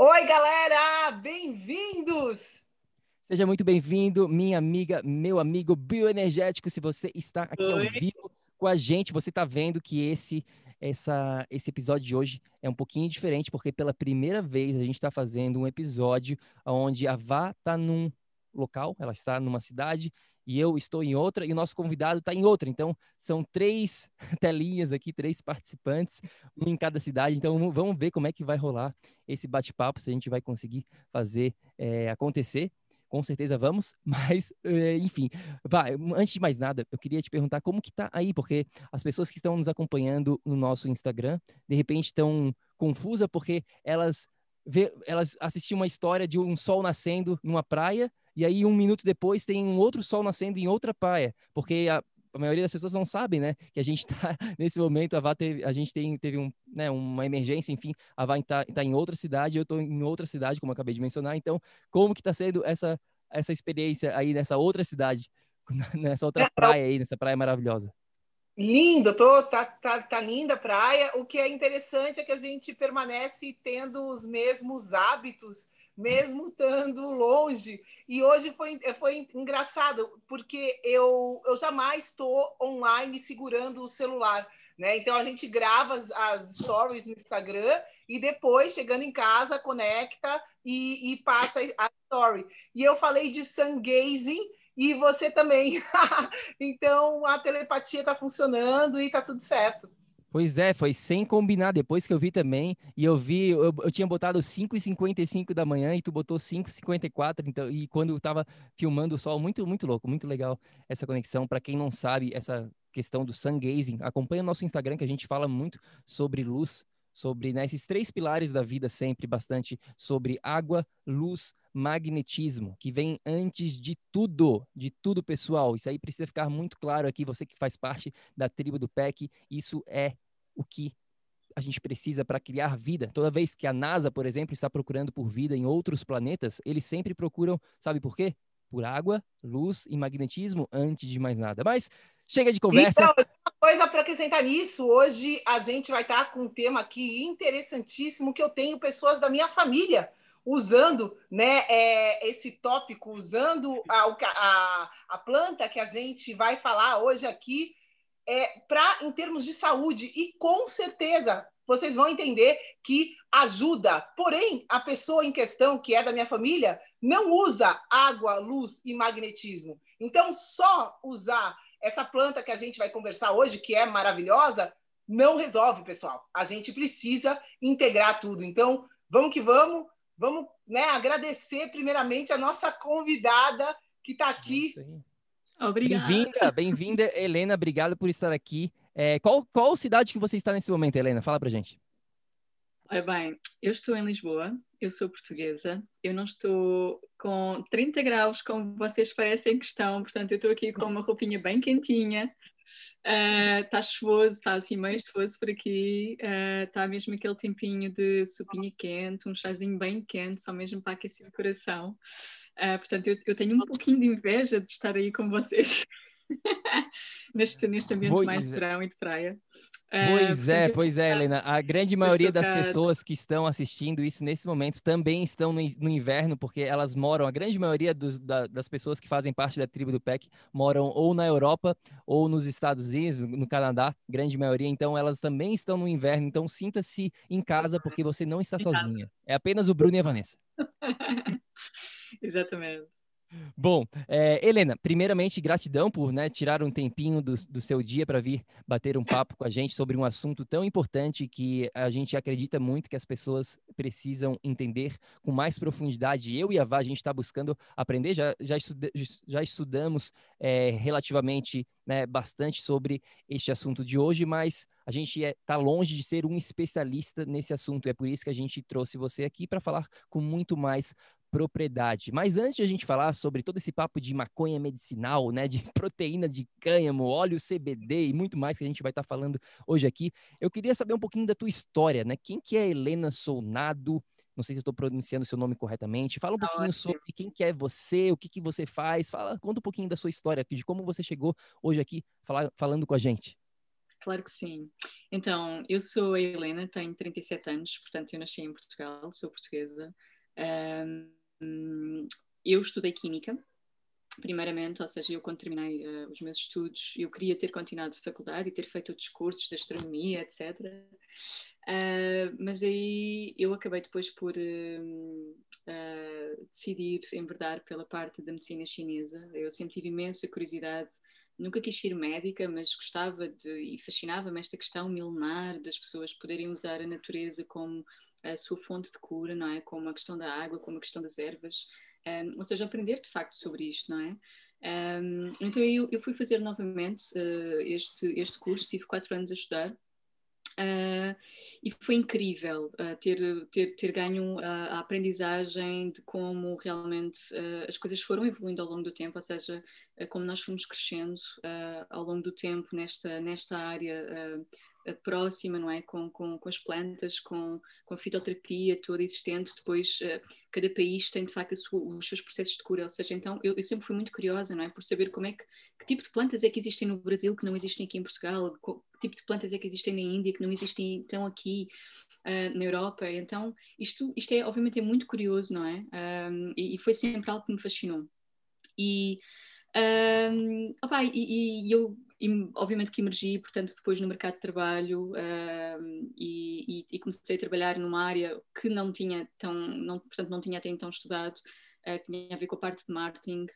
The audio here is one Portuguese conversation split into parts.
Oi, galera! Bem-vindos! Seja muito bem-vindo, minha amiga, meu amigo bioenergético. Se você está aqui Oi. ao vivo com a gente, você está vendo que esse, essa, esse episódio de hoje é um pouquinho diferente, porque pela primeira vez a gente está fazendo um episódio onde a Vá está num local, ela está numa cidade e eu estou em outra e o nosso convidado está em outra. Então, são três telinhas aqui, três participantes, um em cada cidade. Então, vamos ver como é que vai rolar esse bate-papo, se a gente vai conseguir fazer é, acontecer. Com certeza vamos, mas é, enfim, vai, antes de mais nada, eu queria te perguntar como que tá aí, porque as pessoas que estão nos acompanhando no nosso Instagram, de repente estão confusas porque elas vê, elas assistiam uma história de um sol nascendo numa praia e aí um minuto depois tem um outro sol nascendo em outra praia, porque a, a maioria das pessoas não sabem, né, que a gente está nesse momento, a, teve, a gente tem, teve um, né, uma emergência, enfim, a Vá está tá em outra cidade, eu estou em outra cidade, como acabei de mencionar, então como que está sendo essa, essa experiência aí nessa outra cidade, nessa outra é, praia aí, nessa praia maravilhosa? Lindo, tô, tá, tá, tá linda a praia. O que é interessante é que a gente permanece tendo os mesmos hábitos mesmo estando longe. E hoje foi, foi engraçado, porque eu, eu jamais estou online segurando o celular. Né? Então a gente grava as, as, stories no Instagram e depois, chegando em casa, conecta e, e passa a story. E eu falei de sun gazing e você também. então a telepatia está funcionando e está tudo certo. Pois é, foi sem combinar. Depois que eu vi também, e eu vi, eu, eu tinha botado 5h55 da manhã e tu botou 5h54, então, e quando eu tava filmando o sol, muito, muito louco, muito legal essa conexão. Para quem não sabe, essa questão do sun gazing, acompanha o nosso Instagram que a gente fala muito sobre luz, sobre né, esses três pilares da vida sempre, bastante sobre água, luz, magnetismo, que vem antes de tudo, de tudo, pessoal. Isso aí precisa ficar muito claro aqui, você que faz parte da tribo do PEC, isso é o que a gente precisa para criar vida. Toda vez que a NASA, por exemplo, está procurando por vida em outros planetas, eles sempre procuram, sabe por quê? Por água, luz e magnetismo antes de mais nada. Mas chega de conversa. Então, uma coisa para acrescentar nisso, hoje a gente vai estar com um tema aqui interessantíssimo que eu tenho pessoas da minha família usando né, é, esse tópico, usando a, a, a, planta que a gente vai falar hoje aqui, é, para em termos de saúde, e com certeza vocês vão entender que ajuda. Porém, a pessoa em questão, que é da minha família, não usa água, luz e magnetismo. Então, só usar essa planta que a gente vai conversar hoje, que é maravilhosa, não resolve, pessoal. A gente precisa integrar tudo. Então, vamos que vamos. Vamos né, agradecer primeiramente a nossa convidada que está aqui. Obrigada. Bem-vinda, bem-vinda, Helena. Obrigado por estar aqui. É, qual, qual cidade que você está nesse momento, Helena? Fala pra gente. Oi, bem, eu estou em Lisboa, eu sou portuguesa, eu não estou com 30 graus como vocês parecem que estão, portanto eu estou aqui com uma roupinha bem quentinha, Está uh, chuvoso, está assim meio chuvoso por aqui. Está uh, mesmo aquele tempinho de sopinha quente, um chazinho bem quente, só mesmo para aquecer o coração. Uh, portanto, eu, eu, tenho um pouquinho de inveja de estar aí com vocês. neste, neste ambiente pois mais de é. verão e de praia. Pois uh, é, pois é, Helena. A grande maioria das pessoas que estão assistindo isso nesse momento também estão no, no inverno, porque elas moram, a grande maioria dos, da, das pessoas que fazem parte da tribo do PEC moram ou na Europa ou nos Estados Unidos, no Canadá, grande maioria. Então, elas também estão no inverno. Então, sinta-se em casa, porque você não está sozinha. É apenas o Bruno e a Vanessa. Exatamente. Bom, é, Helena, primeiramente, gratidão por né, tirar um tempinho do, do seu dia para vir bater um papo com a gente sobre um assunto tão importante que a gente acredita muito que as pessoas precisam entender com mais profundidade. Eu e a Vá, a gente está buscando aprender, já, já, estuda, já estudamos é, relativamente né, bastante sobre este assunto de hoje, mas a gente está é, tá longe de ser um especialista nesse assunto. É por isso que a gente trouxe você aqui para falar com muito mais propriedade. Mas antes de a gente falar sobre todo esse papo de maconha medicinal, né, de proteína de cânhamo, óleo CBD e muito mais que a gente vai estar tá falando hoje aqui, eu queria saber um pouquinho da tua história, né? Quem que é Helena Solnado? Não sei se eu estou pronunciando seu nome corretamente. Fala um tá pouquinho sobre quem que é você, o que que você faz. Fala, conta um pouquinho da sua história, de como você chegou hoje aqui falar, falando com a gente. Claro que sim. Então, eu sou a Helena, tenho 37 anos, portanto eu nasci em Portugal, sou portuguesa. Um, eu estudei Química, primeiramente, ou seja, eu quando terminei uh, os meus estudos, eu queria ter continuado a faculdade e ter feito outros cursos de astronomia, etc. Uh, eh, mas aí eu acabei depois por uh, decidir enverdar pela parte da medicina chinesa. Eu sempre tive imensa curiosidade, nunca quis ser médica, mas gostava de e fascinava-me esta questão milenar das pessoas poderem usar a natureza como a sua fonte de cura, não é? Como a questão da água, como a questão das ervas, um, ou seja, aprender de facto sobre isto, não é? Um, então eu, eu, fui fazer novamente uh, este, este curso, tive quatro anos a estudar uh, e foi incrível uh, ter, ter, ter ganho a, a, aprendizagem de como realmente as coisas foram evoluindo ao longo do tempo, ou seja, como nós fomos crescendo ao longo do tempo nesta, nesta área próxima, não é? Com, com, com as plantas, com, com a fitoterapia toda existente. Depois, uh, cada país tem de facto sua, os seus processos de cura. Ou seja, então eu, eu, sempre fui muito curiosa, não é? Por saber como é que, que tipo de plantas é que existem no Brasil que não existem aqui em Portugal, que tipo de plantas é que existem na Índia que não existem então aqui uh, na Europa. Então, isto, isto é, obviamente, é muito curioso, não é? Um, e, e foi sempre algo que me fascinou. E. Um, opa, e, e eu e, obviamente que emergi, portanto, depois no mercado de trabalho e, e, comecei a trabalhar numa área que não tinha tão, não, portanto, não tinha até então estudado, uh, que tinha a ver com a parte de marketing,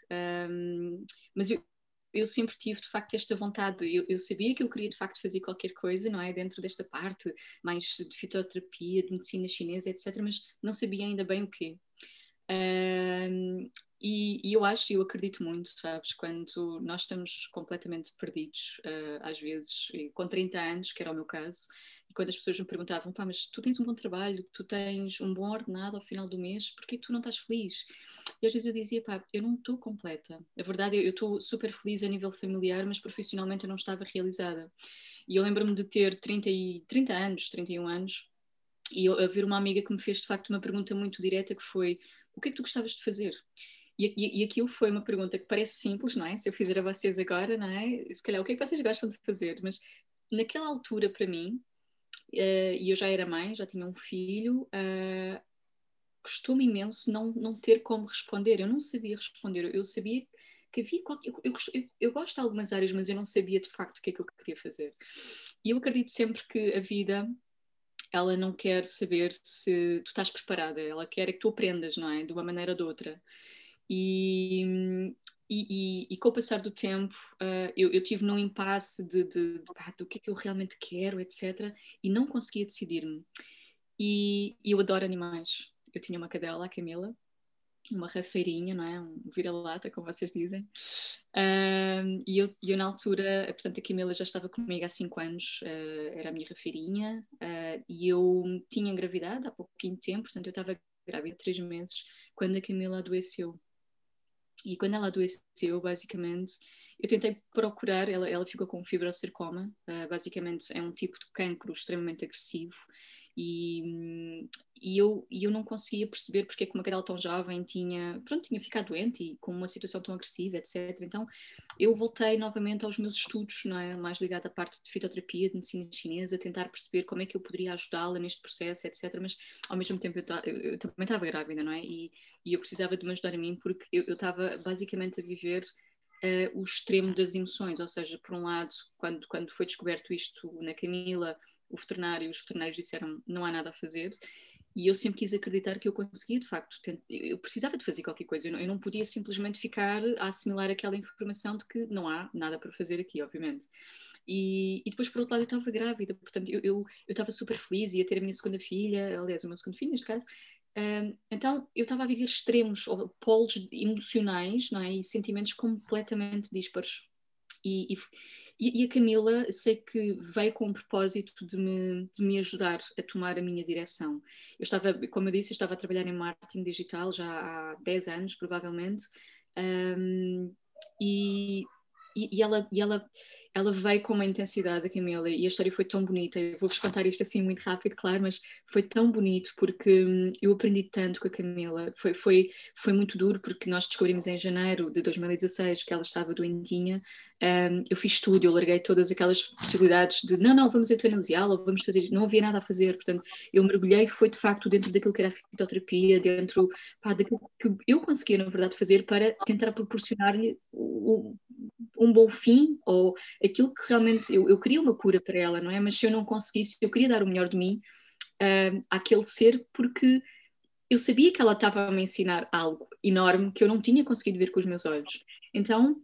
um, mas eu, eu sempre tive de facto esta vontade, eu, eu, sabia que eu queria de facto fazer qualquer coisa, não é, dentro desta parte mais de fitoterapia, de medicina chinesa, etc, mas não sabia ainda bem o quê. E, e, eu acho, e eu acredito muito, sabes, quando nós estamos completamente perdidos, uh, às vezes, com 30 anos, que era o meu caso, e quando as pessoas me perguntavam, pá, mas tu tens um bom trabalho, tu tens um bom ordenado ao final do mês, porquê tu não estás feliz? E às vezes eu dizia, pá, eu não estou completa. A verdade, eu estou super feliz a nível familiar, mas profissionalmente eu não estava realizada. E eu lembro-me de ter 30, e, 30 anos, 31 anos, e eu, haver uma amiga que me fez de facto uma pergunta muito direta que foi o que é que tu gostavas de fazer? E, e, e, aquilo foi uma pergunta que parece simples, não é? Se eu fizer a vocês agora, não é? Se calhar, o que é que vocês gostam de fazer? Mas naquela altura, para mim, uh, e eu já era mãe, já tinha um filho, uh, custou-me imenso não, não ter como responder. Eu não sabia responder. Eu sabia que havia. Eu, eu, eu, eu gosto de algumas áreas, mas eu não sabia de facto o que é que eu queria fazer. E eu acredito sempre que a vida ela não quer saber se tu estás preparada, ela quer é que tu aprendas, não é? De uma maneira ou de outra. E, e, e, e com o passar do tempo, uh, eu, eu tive num impasse de, de, de, do que é que eu realmente quero, etc. E não conseguia decidir-me. E, e eu adoro animais. Eu tinha uma cadela, a Camila, uma rafeirinha, não é? Um vira-lata, como vocês dizem. Uh, e eu, eu, na altura, portanto, a Camila já estava comigo há 5 anos, uh, era a minha rafeirinha, uh, e eu tinha engravidado há pouquinho tempo, portanto, eu estava grávida de 3 meses quando a Camila adoeceu. E quando ela adoeceu, basicamente, eu tentei procurar, ela, ela ficou com fibrocercoma, basicamente é um tipo de cancro extremamente agressivo, E, e, eu, eu não conseguia perceber porque é que uma cadela tão jovem tinha, pronto, tinha ficado doente e com uma situação tão agressiva, etc. Então eu voltei novamente aos meus estudos, não é? mais ligado à parte de fitoterapia, de medicina chinesa, tentar perceber como é que eu poderia ajudá-la neste processo, etc. Mas ao mesmo tempo eu, eu, eu também estava grávida, não é? E, e, eu precisava de me ajudar a mim porque eu estava basicamente a viver uh, o extremo das emoções, ou seja, por um lado, quando, quando foi descoberto isto na Camila, o veterinário, os veterinários disseram não há nada a fazer, e eu sempre quis acreditar que eu conseguia, de facto, eu precisava de fazer qualquer coisa, eu não, podia simplesmente ficar a assimilar aquela informação de que não há nada para fazer aqui, obviamente. E, e depois, por outro lado, eu estava grávida, portanto, eu, eu, eu estava super feliz, ia ter a minha segunda filha, aliás, o meu segundo filho, neste caso, então eu estava a viver extremos, ou polos emocionais não é? e sentimentos completamente dispares. E, e, e, a Camila, sei que veio com o propósito de me, de me ajudar a tomar a minha direção. Eu estava, como eu disse, eu estava a trabalhar em marketing digital já há 10 anos, provavelmente, um, e, e, ela, e ela ela veio com uma intensidade, a Camila, e a história foi tão bonita. Eu vou-vos contar isto assim muito rápido, claro, mas foi tão bonito porque hum, eu aprendi tanto com a Camila. Foi, foi, foi muito duro porque nós descobrimos em janeiro de 2016 que ela estava doentinha. Um, eu fiz tudo, eu larguei todas aquelas possibilidades de não, não, vamos eutanasiá-la, vamos fazer Não havia nada a fazer, portanto, eu mergulhei, foi de facto dentro daquilo que era a fitoterapia, dentro pá, daquilo que eu conseguia, na verdade, fazer para tentar proporcionar-lhe um bom fim ou aquilo que realmente eu, eu queria uma cura para ela, não é? Mas se eu não conseguisse, eu queria dar o melhor de mim uh, àquele ser porque eu sabia que ela estava a me ensinar algo enorme que eu não tinha conseguido ver com os meus olhos. Então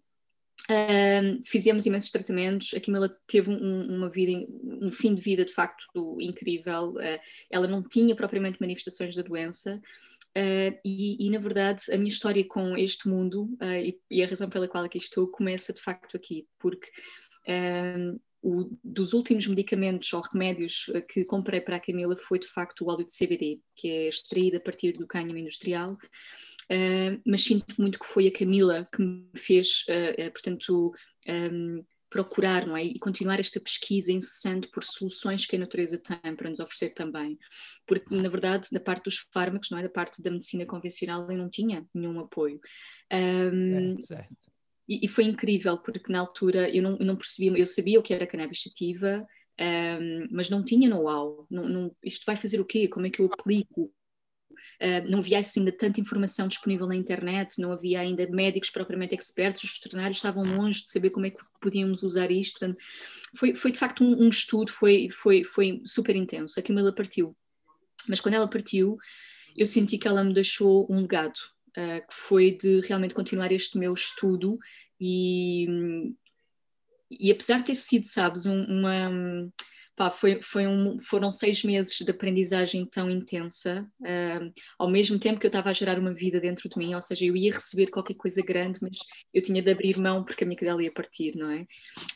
uh, fizemos imensos tratamentos. A Camila teve um, uma vida, um fim de vida de facto incrível. Uh, ela não tinha propriamente manifestações da doença. Uh, e, e, na verdade, a minha história com este mundo uh, e, e, a razão pela qual aqui estou começa de facto aqui, porque uh, o, dos últimos medicamentos ou remédios que comprei para a Camila foi de facto o óleo de CBD, que é extraído a partir do cânhamo industrial, mas sinto muito que foi a Camila que me fez, portanto, um, procurar não é? e continuar esta pesquisa incessante por soluções que a natureza tem para nos oferecer também. Porque, na verdade, da parte dos fármacos, não é? da parte da medicina convencional, eu não tinha nenhum apoio. Um, certo. E, e, foi incrível, porque na altura eu não, não percebia, eu sabia o que era cannabis sativa, um, mas não tinha know-how. Isto vai fazer o quê? Como é que eu aplico? Uh, não havia ainda tanta informação disponível na internet, não havia ainda médicos propriamente expertos, os veterinários estavam longe de saber como é que podíamos usar isto. Portanto, foi, foi de facto um, um estudo, foi, foi, foi super intenso. A Camila partiu. Mas quando ela partiu, eu senti que ela me deixou um legado, uh, que foi de realmente continuar este meu estudo e, e apesar de ter sido, sabes, um, uma Pá, foi, foi um, foram seis meses de aprendizagem tão intensa, uh, ao mesmo tempo que eu estava a gerar uma vida dentro de mim, ou seja, eu ia receber qualquer coisa grande, mas eu tinha de abrir mão porque a minha cadela ia partir, não é?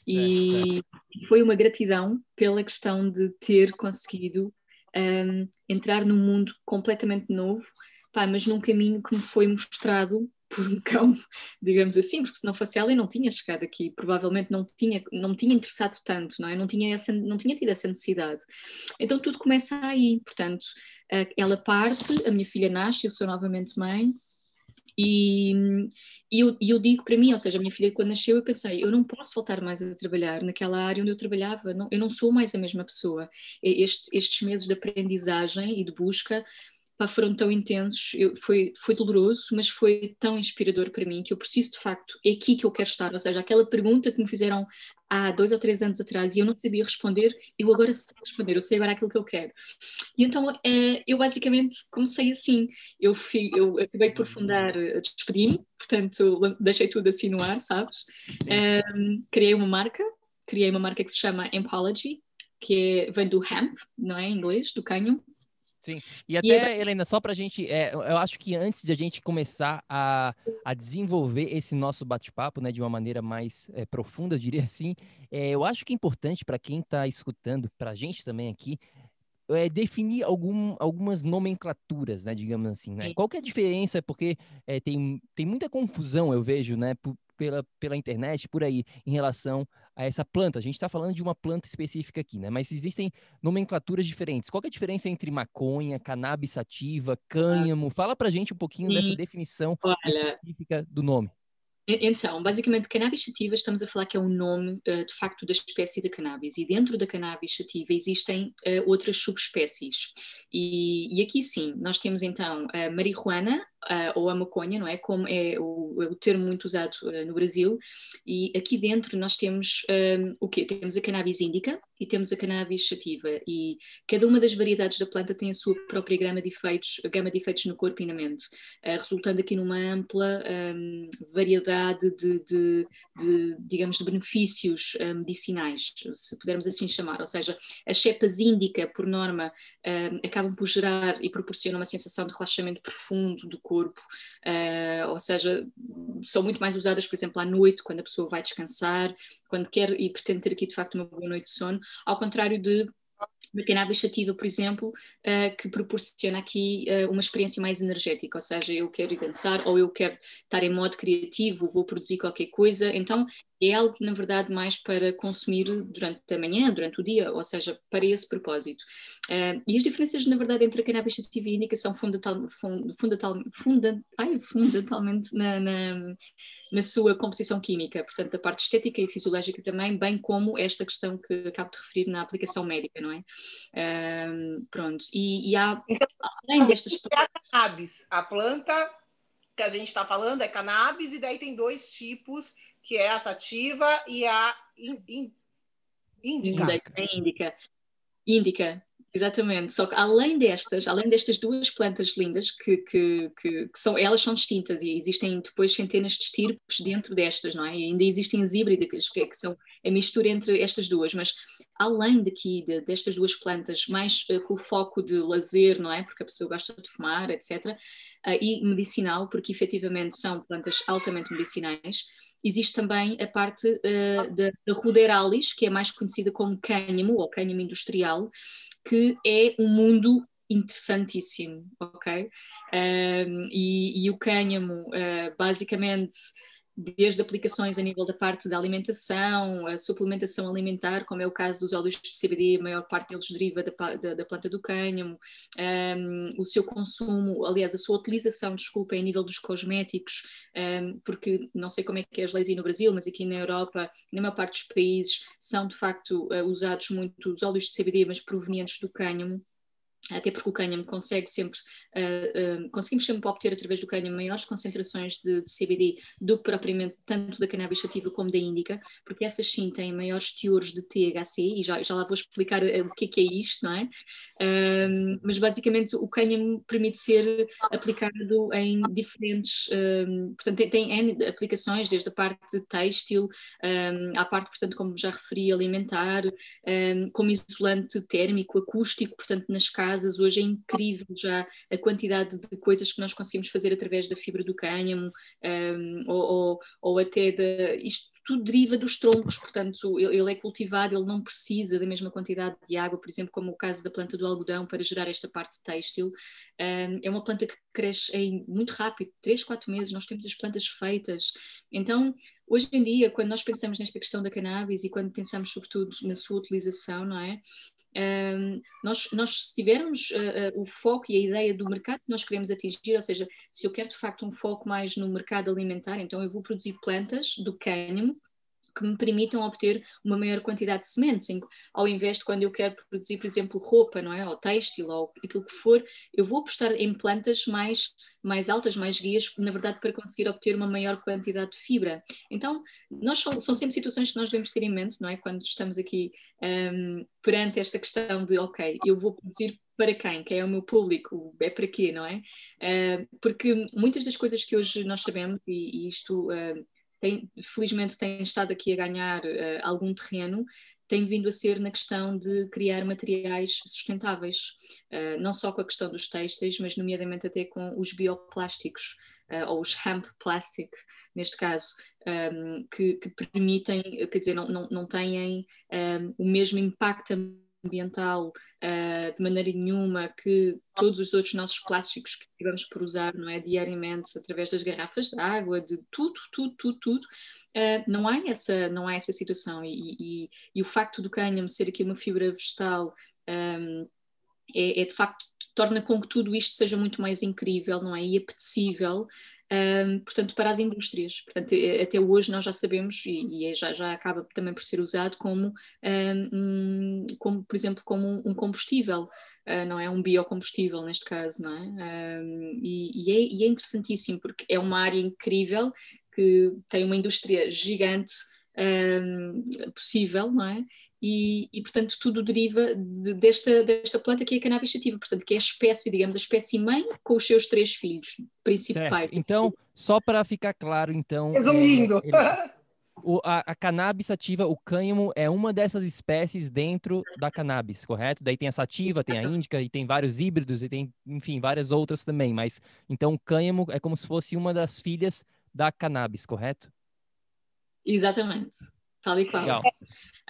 E é, foi uma gratidão pela questão de ter conseguido um, entrar num mundo completamente novo, pá, mas num caminho que me foi mostrado por um cão, digamos assim, porque se não fosse ela eu não tinha chegado aqui, provavelmente não tinha, não me tinha interessado tanto, não é? Não tinha, essa, não tinha tido essa necessidade. Então tudo começa aí, portanto, ela parte, a minha filha nasce, eu sou novamente mãe, e, e eu, eu, digo para mim, ou seja, a minha filha quando nasceu eu pensei, eu não posso voltar mais a trabalhar naquela área onde eu trabalhava, não, eu não sou mais a mesma pessoa. Este, estes meses de aprendizagem e de busca pá, foram tão intensos, eu, foi, foi doloroso, mas foi tão inspirador para mim que eu preciso de facto, é aqui que eu quero estar. Ou seja, aquela pergunta que me fizeram há dois ou três anos atrás e eu não sabia responder, eu agora sei responder, eu sei agora aquilo que eu quero. E então eh, eu basicamente comecei assim, eu, fui, eu acabei por fundar, eh, despedi-me, portanto deixei tudo assim no ar, sabes? Um, criei uma marca, criei uma marca que se chama Empology, que é, vem do hemp, não é em inglês, do canhão, Sim, e até, e Helena, só para a gente, é, eu acho que antes de a gente começar a, a desenvolver esse nosso bate-papo, né, de uma maneira mais é, profunda, eu diria assim, é, eu acho que é importante para quem está escutando, para a gente também aqui, é, definir algum, algumas nomenclaturas, né, digamos assim, né? Qual que é a diferença? Porque é, tem, tem muita confusão, eu vejo, né, pela, pela internet, por aí, em relação a essa planta. A gente está falando de uma planta específica aqui, né? Mas existem nomenclaturas diferentes. Qual é a diferença entre maconha, cannabis sativa, cânhamo? Fala pra gente um pouquinho Sim. dessa definição Olha, específica do nome. Então, basicamente, cannabis sativa, estamos a falar que é o nome, uh, de facto, da espécie de cannabis. E dentro da cannabis sativa existem uh, outras subespécies. E, e, aqui sim, nós temos então a marihuana, uh, ou a maconha, não é? Como é o, é o termo muito usado uh, no Brasil. E aqui dentro nós temos um, o quê? Temos a cannabis índica e temos a cannabis sativa. E cada uma das variedades da planta tem a sua própria gama de efeitos, gama de efeitos no corpo e na mente, uh, resultando aqui numa ampla um, variedade de, de, de, digamos, de benefícios medicinais, se pudermos assim chamar. Ou seja, as cepas índica, por norma, acabam por gerar e proporcionam uma sensação de relaxamento profundo do corpo corpo, uh, ou seja, são muito mais usadas, por exemplo, à noite, quando a pessoa vai descansar, quando quer e pretende ter aqui de facto uma boa noite de sono, ao contrário de da cannabis sativa, por exemplo, uh, que proporciona aqui uh, uma experiência mais energética, ou seja, eu quero ir dançar ou eu quero estar em modo criativo, vou produzir qualquer coisa, então é algo, na verdade, mais para consumir durante a manhã, durante o dia, ou seja, para esse propósito. Uh, e as diferenças, na verdade, entre a cannabis sativa e a indica são fundamental, fundamental, funda, ai, fundamentalmente na, na, na, sua composição química, portanto, a parte estética e fisiológica também, bem como esta questão que acabo de referir na aplicação médica, não é? Uh, pronto, e, e há, então, além destas... É a cannabis, a planta que a gente está falando é cannabis, e daí tem dois tipos que é a sativa e a in, indica. Indica. Indica. Exatamente, só que além destas, além destas duas plantas lindas, que, que, que, que, são, elas são distintas e existem depois centenas de estirpes dentro destas, não é? E ainda existem as híbridas, que, que são a mistura entre estas duas, mas além daqui de, destas duas plantas, mais uh, com o foco de lazer, não é? Porque a pessoa gosta de fumar, etc., uh, e medicinal, porque efetivamente são plantas altamente medicinais, existe também a parte uh, da, da Ruderalis, que é mais conhecida como cânhamo ou cânhamo industrial, que é um mundo interessantíssimo, ok? Um, e, e, o cânhamo, uh, basicamente, desde aplicações a nível da parte da alimentação, a suplementação alimentar, como é o caso dos óleos de CBD, a maior parte deles deriva da, da, da planta do cânhamo, um, o seu consumo, aliás, a sua utilização, desculpa, em nível dos cosméticos, um, porque não sei como é que é as leis aí no Brasil, mas aqui na Europa, na maior parte dos países, são de facto uh, usados muito os óleos de CBD, mas provenientes do cânhamo até porque o cânhamo consegue sempre, uh, uh, conseguimos sempre obter através do cânhamo maiores concentrações de, de, CBD do que propriamente tanto da cannabis sativa como da índica, porque essas sim têm maiores teores de THC, e já, já lá vou explicar uh, o que é, que é isto, não é? mas basicamente o cânhamo permite ser aplicado em diferentes, portanto tem, tem aplicações, desde a parte de têxtil, um, à parte, portanto, como já referi, alimentar, um, como isolante térmico, acústico, portanto nas casas, casas. Hoje é incrível já a quantidade de coisas que nós conseguimos fazer através da fibra do cânhamo um, ou, ou, ou, até de. Isto tudo deriva dos troncos, portanto, ele é cultivado, ele não precisa da mesma quantidade de água, por exemplo, como o caso da planta do algodão, para gerar esta parte têxtil. Um, é uma planta que cresce em muito rápido, 3, 4 meses, nós temos as plantas feitas. Então, Hoje em dia, quando nós pensamos nesta questão da cannabis e quando pensamos sobretudo na sua utilização, não é? Um, nós, nós, se tivermos uh, o foco e a ideia do mercado que nós queremos atingir, ou seja, se eu quero de facto um foco mais no mercado alimentar, então eu vou produzir plantas do cânhamo que me permitam obter uma maior quantidade de sementes, ao invés de quando eu quero produzir, por exemplo, roupa, não é? Ou têxtil, ou aquilo que for, eu vou apostar em plantas mais, mais altas, mais guias, na verdade, para conseguir obter uma maior quantidade de fibra. Então, nós são, são sempre situações que nós devemos ter em mente, não é? Quando estamos aqui um, perante esta questão de, ok, eu vou produzir para quem? Quem é o meu público? É para quê, não é? Uh, porque muitas das coisas que hoje nós sabemos, e, e isto uh, tem, felizmente tem estado aqui a ganhar uh, algum terreno, tem vindo a ser na questão de criar materiais sustentáveis, uh, não só com a questão dos têxteis, mas nomeadamente até com os bioplásticos, uh, ou os hemp plastic, neste caso, um, ehm, que, que, permitem, quer dizer, não, não, não têm um, ehm, o mesmo impacto ambiental uh, de maneira nenhuma que todos os outros nossos plásticos que tivemos por usar não é diariamente através das garrafas de água de tudo tudo tudo tudo uh, não há essa não há essa situação e, e, e, o facto do cânhamo ser aqui uma fibra vegetal um, é, é, de facto torna com que tudo isto seja muito mais incrível, não é? E apetecível, um, portanto, para as indústrias. Portanto, até hoje nós já sabemos, e, e é, já, já acaba também por ser usado como, um, como por exemplo, como um combustível, uh, não é? Um biocombustível, neste caso, não é? Um, e, e, é? e é interessantíssimo, porque é uma área incrível que tem uma indústria gigante um, possível, não é? E, e, portanto tudo deriva de, desta, desta planta que é a cannabis sativa, portanto que é a espécie, digamos, a espécie mãe com os seus três filhos principais. Certo. Então, só para ficar claro, então... Resumindo! É, ele, o, a, a, cannabis sativa, o cânhamo, é uma dessas espécies dentro da cannabis, correto? Daí tem a sativa, tem a índica e tem vários híbridos e tem, enfim, várias outras também, mas então o cânhamo é como se fosse uma das filhas da cannabis, correto? Exatamente, tal e qual. Legal.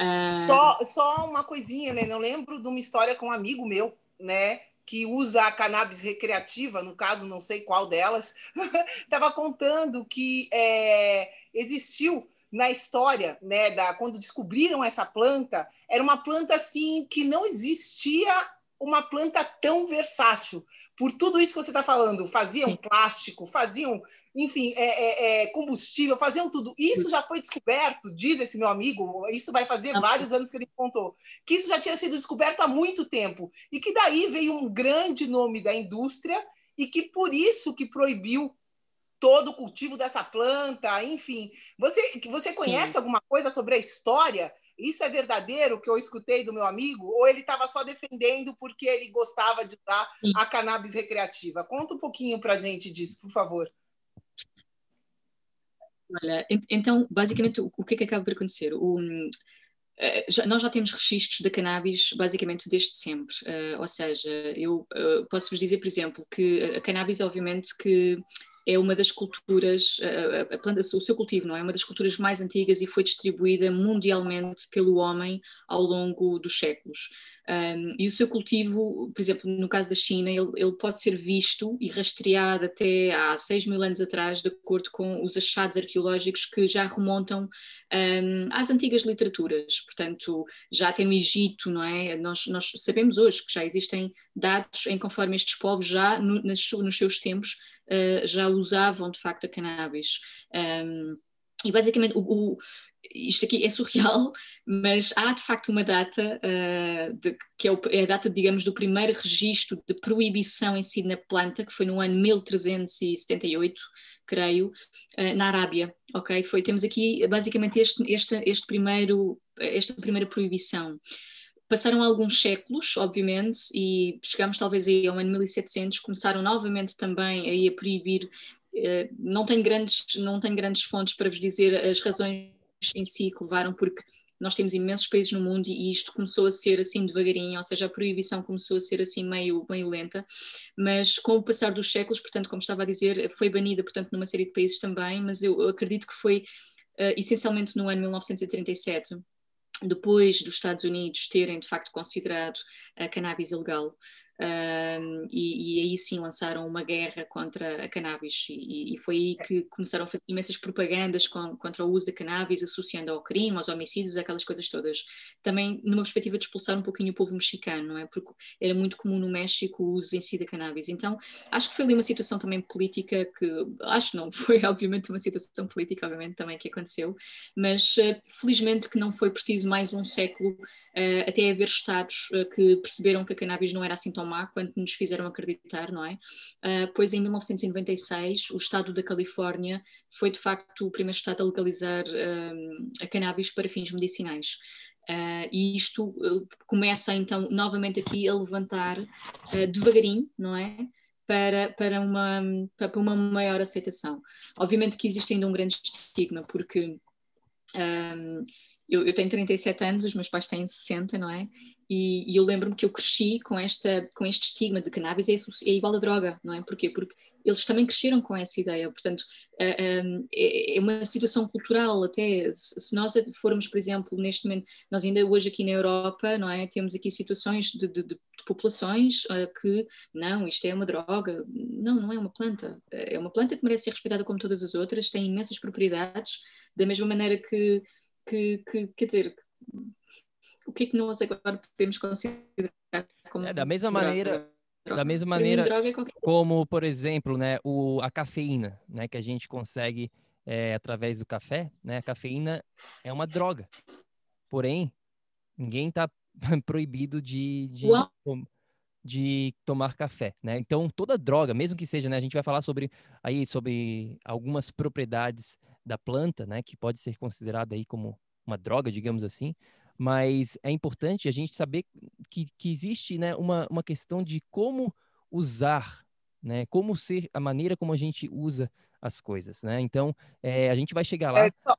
Uh... Só, só uma coisinha, né? Não lembro de uma história com um amigo meu, né? Que usa a cannabis recreativa, no caso, não sei qual delas, estava contando que é, existiu na história, né, da, quando descobriram essa planta, era uma planta assim que não existia uma planta tão versátil. Por tudo isso que você está falando, faziam Sim. plástico, faziam, enfim, é, é, é, combustível, faziam tudo. Isso já foi descoberto, diz esse meu amigo, isso vai fazer ah. vários anos que ele contou, que isso já tinha sido descoberto há muito tempo. E que daí veio um grande nome da indústria e que por isso que proibiu todo o cultivo dessa planta, enfim. Você, você conhece Sim. alguma coisa sobre a história isso é verdadeiro que eu escutei do meu amigo? Ou ele estava só defendendo porque ele gostava de usar a cannabis recreativa? Conta um pouquinho para a gente disso, por favor. Olha, então, basicamente, o que é que acaba por acontecer? O, eh, já, nós já temos registros da cannabis basicamente desde sempre, uh, ou seja, eu uh, posso vos dizer, por exemplo, que a cannabis, obviamente, que é uma das culturas, a, planta, o seu cultivo não é uma das culturas mais antigas e foi distribuída mundialmente pelo homem ao longo dos séculos. Um, e o seu cultivo, por exemplo, no caso da China, ele, ele, pode ser visto e rastreado até há 6 mil anos atrás, de acordo com os achados arqueológicos que já remontam um, às antigas literaturas. Portanto, já até no Egito, não é? Nós, nós sabemos hoje que já existem dados em conforme estes povos já no, nas, nos seus tempos uh, já usavam de facto a cannabis. Um, e basicamente o, o, isto aqui é surreal, mas há de facto uma data, uh, de, que é, o, é, a data, digamos, do primeiro registro de proibição em si na planta, que foi no ano 1378, creio, uh, na Arábia, ok? Foi, temos aqui basicamente este, este, este primeiro, esta primeira proibição. Passaram alguns séculos, obviamente, e chegamos talvez aí ao ano 1700, começaram novamente também aí a proibir, uh, não tenho grandes, não tenho grandes fontes para vos dizer as razões em si que levaram, porque nós temos imensos países no mundo e isto começou a ser assim devagarinho, ou seja, a proibição começou a ser assim meio, meio lenta, mas com o passar dos séculos, portanto, como estava a dizer, foi banida, portanto, numa série de países também, mas eu acredito que foi uh, essencialmente no ano 1937, depois dos Estados Unidos terem de facto considerado a cannabis ilegal, e, e, aí sim lançaram uma guerra contra a cannabis e, e, foi aí que começaram a fazer imensas propagandas com, contra o uso da cannabis, associando ao crime, aos homicídios, aquelas coisas todas. Também numa perspectiva de expulsar um pouquinho o povo mexicano, não é? Porque era muito comum no México o uso em si da cannabis. Então acho que foi ali uma situação também política que, acho não, foi obviamente uma situação política, obviamente também que aconteceu, mas uh, felizmente que não foi preciso mais um século uh, até haver estados uh, que perceberam que a cannabis não era assim tão má quanto nos fizeram acreditar, não é? Uh, pois em 1996 o estado da Califórnia foi de facto o primeiro estado a legalizar uh, a cannabis para fins medicinais. Uh, e isto começa então novamente aqui a levantar devagarinho, não é? Para, para, uma, para uma maior aceitação. Obviamente que existe ainda um grande estigma, porque um, eu, eu, tenho 37 anos, os meus pais têm 60, não é? E, e eu lembro-me que eu cresci com, esta, com este estigma de cannabis é, é, igual a droga, não é? Porquê? Porque eles também cresceram com essa ideia, portanto, é, é uma situação cultural até, se nós formos, por exemplo, neste momento, nós ainda hoje aqui na Europa, não é? Temos aqui situações de, de, de populações uh, que, não, isto é uma droga, não, não é uma planta, é uma planta que merece ser respeitada como todas as outras, tem imensas propriedades, da mesma maneira que, que, que quer dizer, o que é que nós agora podemos considerar como é, da mesma droga? maneira da mesma maneira é como por exemplo né o a cafeína né que a gente consegue é, através do café né a cafeína é uma droga porém ninguém está proibido de de, de tomar café, né? Então toda droga, mesmo que seja, né, a gente vai falar sobre aí sobre algumas propriedades da planta, né, que pode ser considerada aí como uma droga, digamos assim, mas é importante a gente saber que, que existe né, uma, uma questão de como usar, né, como ser a maneira como a gente usa as coisas, né? Então, é, a gente vai chegar lá. É só,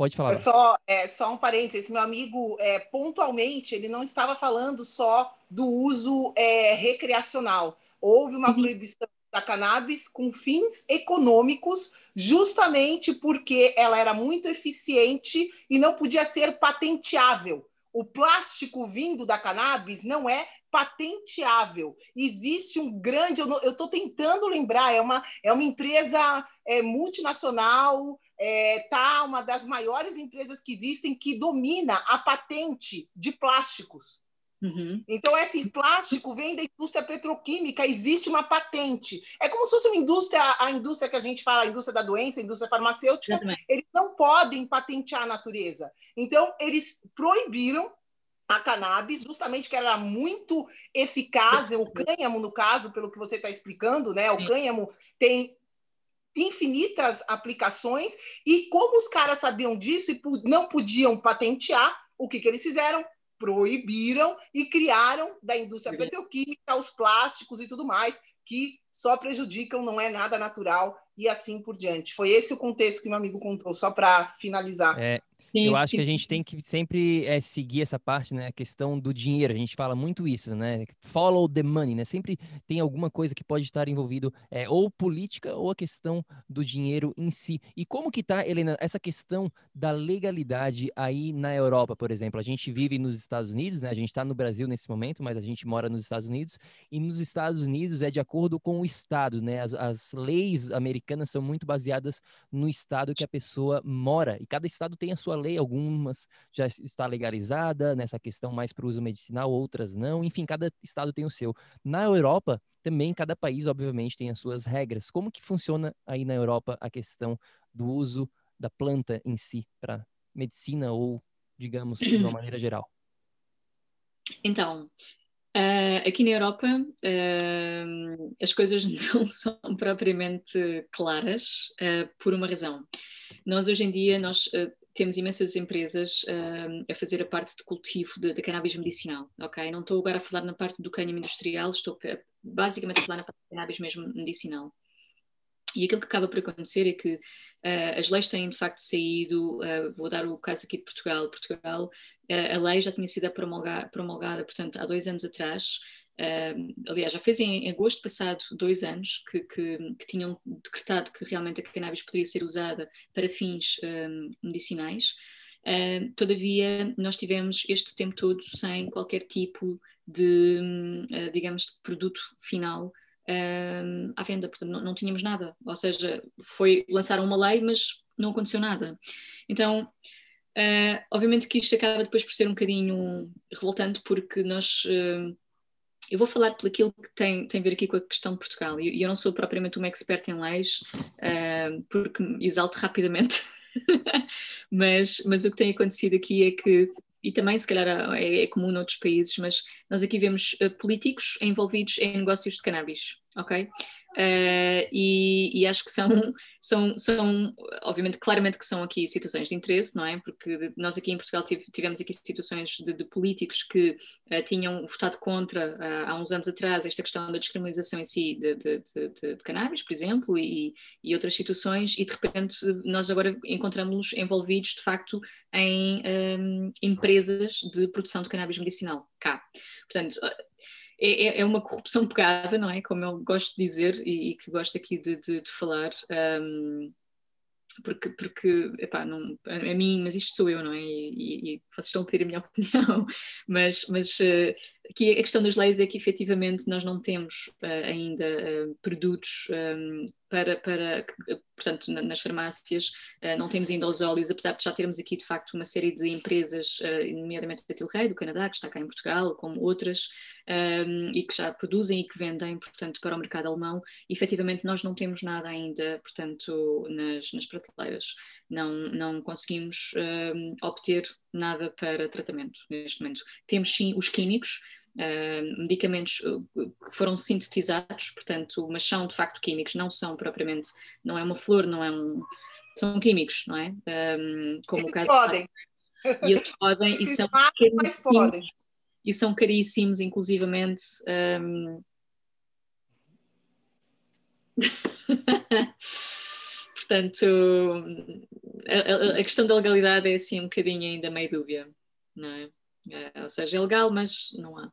Pode falar. É só, é só um parênteses, meu amigo, é, pontualmente, ele não estava falando só do uso é, recreacional. Houve uma uhum. proibição da cannabis com fins econômicos, justamente porque ela era muito eficiente e não podia ser patenteável. O plástico vindo da cannabis não é patenteável. Existe um grande, eu estou tentando lembrar, é uma, é uma empresa é, multinacional, é, tá uma das maiores empresas que existem que domina a patente de plásticos. Uhum. Então, esse plástico vem da indústria petroquímica, existe uma patente. É como se fosse uma indústria, a indústria que a gente fala, a indústria da doença, a indústria farmacêutica, eles não podem patentear a natureza. Então, eles proibiram a cannabis, justamente que era muito eficaz, o cânhamo, no caso, pelo que você está explicando, né? O cânhamo tem infinitas aplicações, e como os caras sabiam disso e não podiam patentear, o que, que eles fizeram? Proibiram e criaram da indústria petroquímica os plásticos e tudo mais, que só prejudicam, não é nada natural e assim por diante. Foi esse o contexto que meu amigo contou, só para finalizar. É, Sim, eu acho que a gente tem que sempre é, seguir essa parte, né? A questão do dinheiro. A gente fala muito isso, né? Follow the money, né? Sempre tem alguma coisa que pode estar envolvido, é, ou política ou a questão do dinheiro em si. E como que tá, Helena, essa questão da legalidade aí na Europa, por exemplo? A gente vive nos Estados Unidos, né? A gente está no Brasil nesse momento, mas a gente mora nos Estados Unidos. E nos Estados Unidos é de acordo com o estado, né? As, as leis americanas são muito baseadas no estado que a pessoa mora. E cada estado tem a sua lei, algumas já está legalizada nessa questão mais para uso medicinal, outras não. Enfim, cada estado tem o seu. Na Europa, também cada país, obviamente, tem as suas regras. Como que funciona aí na Europa a questão do uso da planta em si para medicina ou, digamos, de uma maneira geral? Então, Uh, aqui na Europa uh, as coisas não são propriamente claras uh, por uma razão. Nós hoje em dia nós temos imensas empresas a fazer a parte de cultivo de, cannabis medicinal, ok? Não estou agora a falar na parte do cânhamo industrial, estou basicamente a falar na parte de cannabis mesmo medicinal. E aquilo que acaba por acontecer é que uh, as leis têm de facto saído, uh, vou dar o caso aqui de Portugal. Portugal, uh, a lei já tinha sido promulgada, promulgada, portanto, há dois anos atrás, Uh, aliás, já fez em, em agosto passado dois anos que, que, que, tinham decretado que realmente a cannabis poderia ser usada para fins uh, medicinais. Uh, todavia, nós tivemos este tempo todo sem qualquer tipo de, ah, digamos, de produto final à venda, portanto, não, não, tínhamos nada. Ou seja, foi lançar uma lei, mas não aconteceu nada. Então, obviamente que isto acaba depois por ser um bocadinho revoltante, porque nós eu vou falar pelo aquilo que tem, tem a ver aqui com a questão de Portugal. E eu, eu, não sou propriamente uma expert em leis, uh, porque me exalto rapidamente, mas, mas o que tem acontecido aqui é que, e também se calhar é, é comum noutros países, mas nós aqui vemos uh, políticos envolvidos em negócios de cannabis. Ok? Uh, e, e, acho que são, são, são, obviamente, claramente que são aqui situações de interesse, não é? Porque nós aqui em Portugal tivemos aqui situações de, de políticos que uh, tinham votado contra, uh, há uns anos atrás, esta questão da descriminalização em si de, de, de cannabis, por exemplo, e, e, outras situações, e de repente nós agora encontramos-nos envolvidos, de facto, em um, empresas de produção de cannabis medicinal, cá. Portanto, é, é, é, uma corrupção pegada, não é? Como eu gosto de dizer e, e que gosto aqui de, de, de falar. Um, porque, porque epá, não, a, a, mim, mas isto sou eu, não é? E, e, e vocês estão a pedir a minha opinião, mas, mas uh, aqui a questão das leis é que efetivamente nós não temos uh, ainda uh, produtos um, para, para portanto, nas farmácias, uh, não temos ainda os óleos, apesar de já termos aqui de facto uma série de empresas, nomeadamente a Tilrey do Canadá, que está cá em Portugal, como outras, um, ehm, e que já produzem e que vendem, portanto, para o mercado alemão. E, efetivamente, nós não temos nada ainda, portanto, nas, nas prateleiras. Não, não conseguimos um, ehm, obter nada para tratamento neste momento. Temos sim os químicos, Uh, medicamentos que foram sintetizados, portanto, mas são de facto químicos, não são propriamente, não é uma flor, não é um. São químicos, não é? Um, como eles o caso. Podem. E eles podem e são caríssimos. E são caríssimos, inclusivamente. Um... Portanto, a, a, questão da legalidade é assim um bocadinho ainda meio dúbia, não é? é ou seja, é legal, mas não há.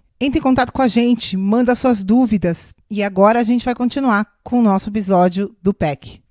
Entre em contato com a gente, manda suas dúvidas. E agora a gente vai continuar com o nosso episódio do PEC.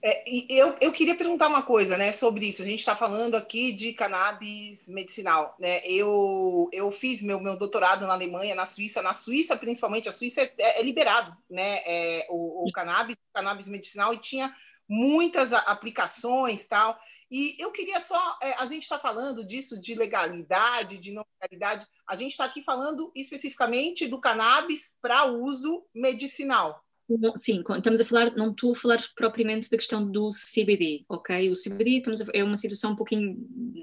É, eu, eu queria perguntar uma coisa né, sobre isso. A gente está falando aqui de cannabis medicinal. Né? Eu, eu fiz meu, meu doutorado na Alemanha, na Suíça. Na Suíça, principalmente, a Suíça é, é, é liberado né, é, o, o cannabis, cannabis medicinal, e tinha muitas aplicações tal. E eu queria só, é, a gente está falando disso de legalidade, de não legalidade, a gente está aqui falando especificamente do cannabis para uso medicinal. Sim, estamos a falar, não estou a falar propriamente da questão do CBD, ok? O CBD a, é uma situação um pouquinho,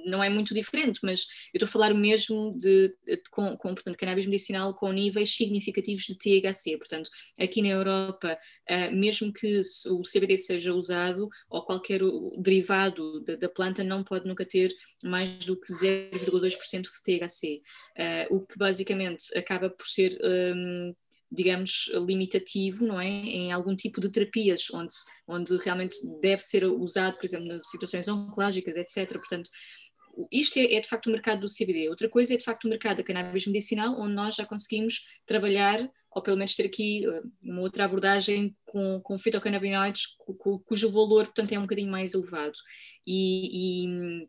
não é muito diferente, mas eu estou a falar mesmo de, de com, com, portanto, cannabis medicinal com níveis significativos de THC. Portanto, aqui na Europa, uh, mesmo que o CBD seja usado ou qualquer derivado da, da planta, não pode nunca ter mais do que 0,2% de THC, uh, o que basicamente acaba por ser um, digamos, limitativo, não é? Em algum tipo de terapias, onde, onde realmente deve ser usado, por exemplo, nas situações oncológicas, etc. Portanto, isto é, é, de facto o mercado do CBD. Outra coisa é de facto o mercado da cannabis medicinal, onde nós já conseguimos trabalhar, ou pelo menos ter aqui uh, uma outra abordagem com, com fitocannabinoides, cu, cujo valor, portanto, é um bocadinho mais elevado. E, e,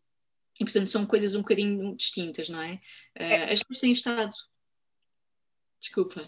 e portanto, são coisas um bocadinho distintas, não é? Uh, as pessoas têm estado. Desculpa.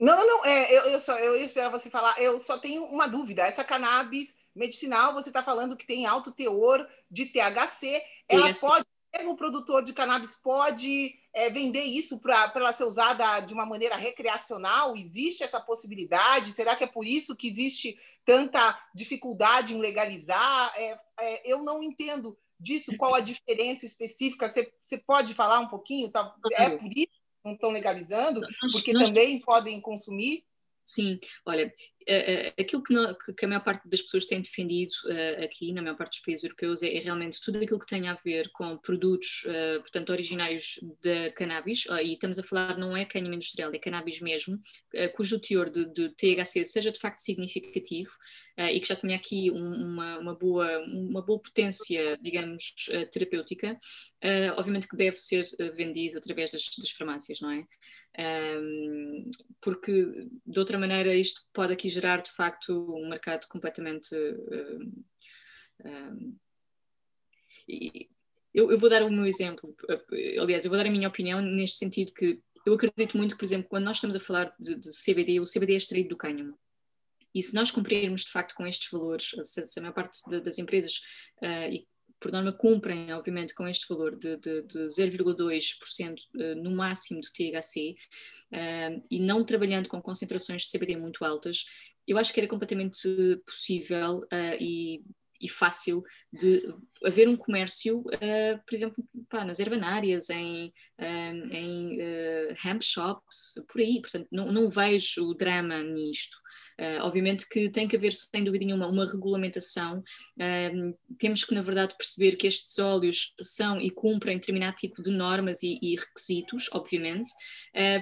Não, não, é, eu, eu, só, eu ia esperar você falar. Eu só tenho uma dúvida. Essa cannabis medicinal, você está falando que tem alto teor de THC. Ela isso. pode, mesmo o produtor de cannabis pode é, vender isso para ela ser usada de uma maneira recreacional? Existe essa possibilidade? Será que é por isso que existe tanta dificuldade em legalizar? É, é, eu não entendo disso. Qual a diferença específica? Você, você pode falar um pouquinho? Tá? É por isso? Não estão legalizando, porque nós, também podem consumir? Sim, olha, uh, aquilo que, não, que, a maior parte das pessoas tem defendido uh, aqui, na maior parte dos países europeus, é, é, realmente tudo aquilo que tem a ver com produtos, uh, portanto, originários da cannabis, e estamos a falar, não é cânhamo industrial, é cannabis mesmo, cujo teor de, de, THC seja de facto significativo e que já tenha aqui um, uma, uma, boa, uma boa potência, digamos, terapêutica, obviamente que deve ser vendido através das, das farmácias, não é? Um, porque de outra maneira isto pode aqui gerar de facto um mercado completamente. Um, eu, eu, vou dar o meu exemplo, aliás, eu vou dar a minha opinião neste sentido que eu acredito muito, por exemplo, quando nós estamos a falar de, de CBD, o CBD é extraído do cânhamo. E se nós cumprirmos de facto com estes valores, se, a maior parte das empresas, uh, e por norma cumprem, obviamente, com este valor de, de, de 0,2% uh, no máximo de THC, uh, e não trabalhando com concentrações de CBD muito altas, eu acho que era completamente possível e e fácil de haver um comércio, uh, por exemplo, pá, nas herbanárias, em, uh, em uh, hemp shops, por aí. Portanto, não, não vejo drama nisto. Uh, obviamente que tem que haver, sem dúvida nenhuma, uma regulamentação. temos que, na verdade, perceber que estes óleos são e cumprem determinado tipo de normas e, e requisitos, obviamente,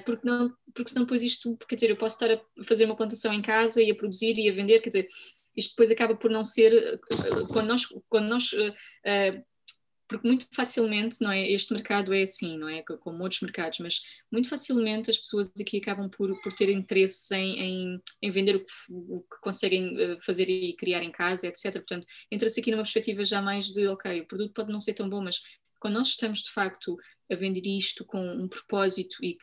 porque, não, porque senão depois isto, quer dizer, eu posso estar a fazer uma plantação em casa e a produzir e a vender, quer dizer, isto depois acaba por não ser eh, quando nós, quando nós uh, porque muito facilmente, não é? Este mercado é assim, não é? Como outros mercados, mas muito facilmente as pessoas aqui acabam por, por ter interesse em, em, em vender o que, o que, conseguem fazer e criar em casa, etc. Portanto, entra-se aqui numa perspectiva já mais de, ok, o produto pode não ser tão bom, mas quando nós estamos de facto a vender isto com um propósito e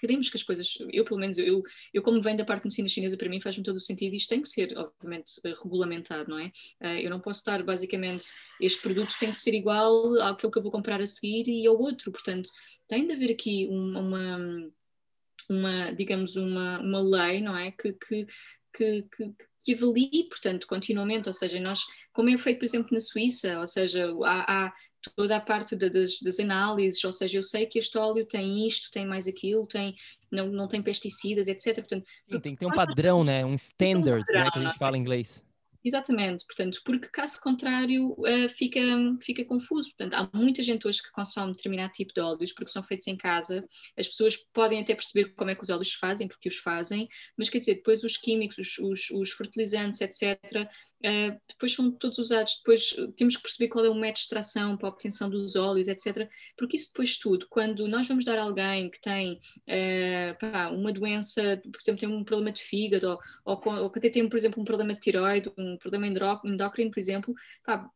queremos que as coisas, eu pelo menos, eu, eu como venho da parte de medicina chinesa, para mim faz-me todo o sentido, isto tem que ser, obviamente, eh, regulamentado, não é? Eh, eu não posso estar, basicamente, este produto tem que ser igual àquele que eu vou comprar a seguir e ao outro, portanto, tem de haver aqui uma, uma digamos, uma, uma lei, não é? Que, que, que, que, que avalie, portanto, continuamente, ou seja, nós, como é feito, por exemplo, na Suíça, ou seja, há, há toda a parte das, das, análises, ou seja, eu sei que este óleo tem isto, tem mais aquilo, tem, não, não tem pesticidas, etc. Portanto, Sim, tem que ter um padrão, né? Um standard, um padrão, né? Que a gente fala em inglês. Exatamente, portanto, porque caso contrário uh, fica, fica confuso. Portanto, há muita gente hoje que consome determinado tipo de óleos porque são feitos em casa. As pessoas podem até perceber como é que os óleos fazem, porque os fazem, mas quer dizer, depois os químicos, os, os, os fertilizantes, etc., eh, depois são todos usados. Depois temos que perceber qual é o método de extração para a obtenção dos óleos, etc., porque isso depois tudo, quando nós vamos dar a alguém que tem pá, uma doença, por exemplo, tem um problema de fígado, ou, ou, ou que até tem, por exemplo, um problema de tiroide, um problema endócrino, por exemplo, pá,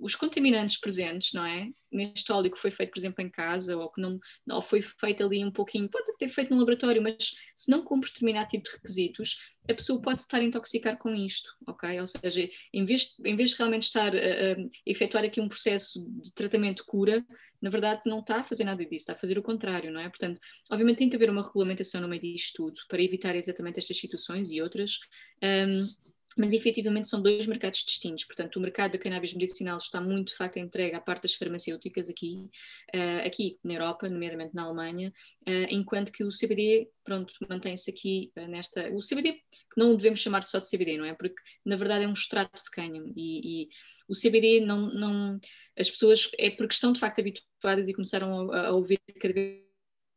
os contaminantes presentes, não é? Neste óleo que foi feito, por exemplo, em casa, ou que não, ou foi feito ali um pouquinho, pode ter feito no laboratório, mas se não cumpre determinado tipo de requisitos, a pessoa pode estar a intoxicar com isto, ok? Ou seja, em vez, em vez de realmente estar a, a efetuar aqui um processo de tratamento cura, na verdade não está a fazer nada disso, está a fazer o contrário, não é? Portanto, obviamente tem que haver uma regulamentação no meio disto tudo para evitar exatamente estas situações e outras. Um, mas efetivamente são dois mercados distintos. Portanto, o mercado da cannabis medicinal está muito de facto entregue à parte das farmacêuticas aqui, uh, aqui na Europa, nomeadamente na Alemanha, uh, enquanto que o CBD, pronto, mantém-se aqui uh, nesta. O CBD, que não devemos chamar só de CBD, não é? Porque na verdade é um extrato de cânhamo e, e o CBD não, não. As pessoas, é porque estão de facto habituadas e começaram a, a ouvir cada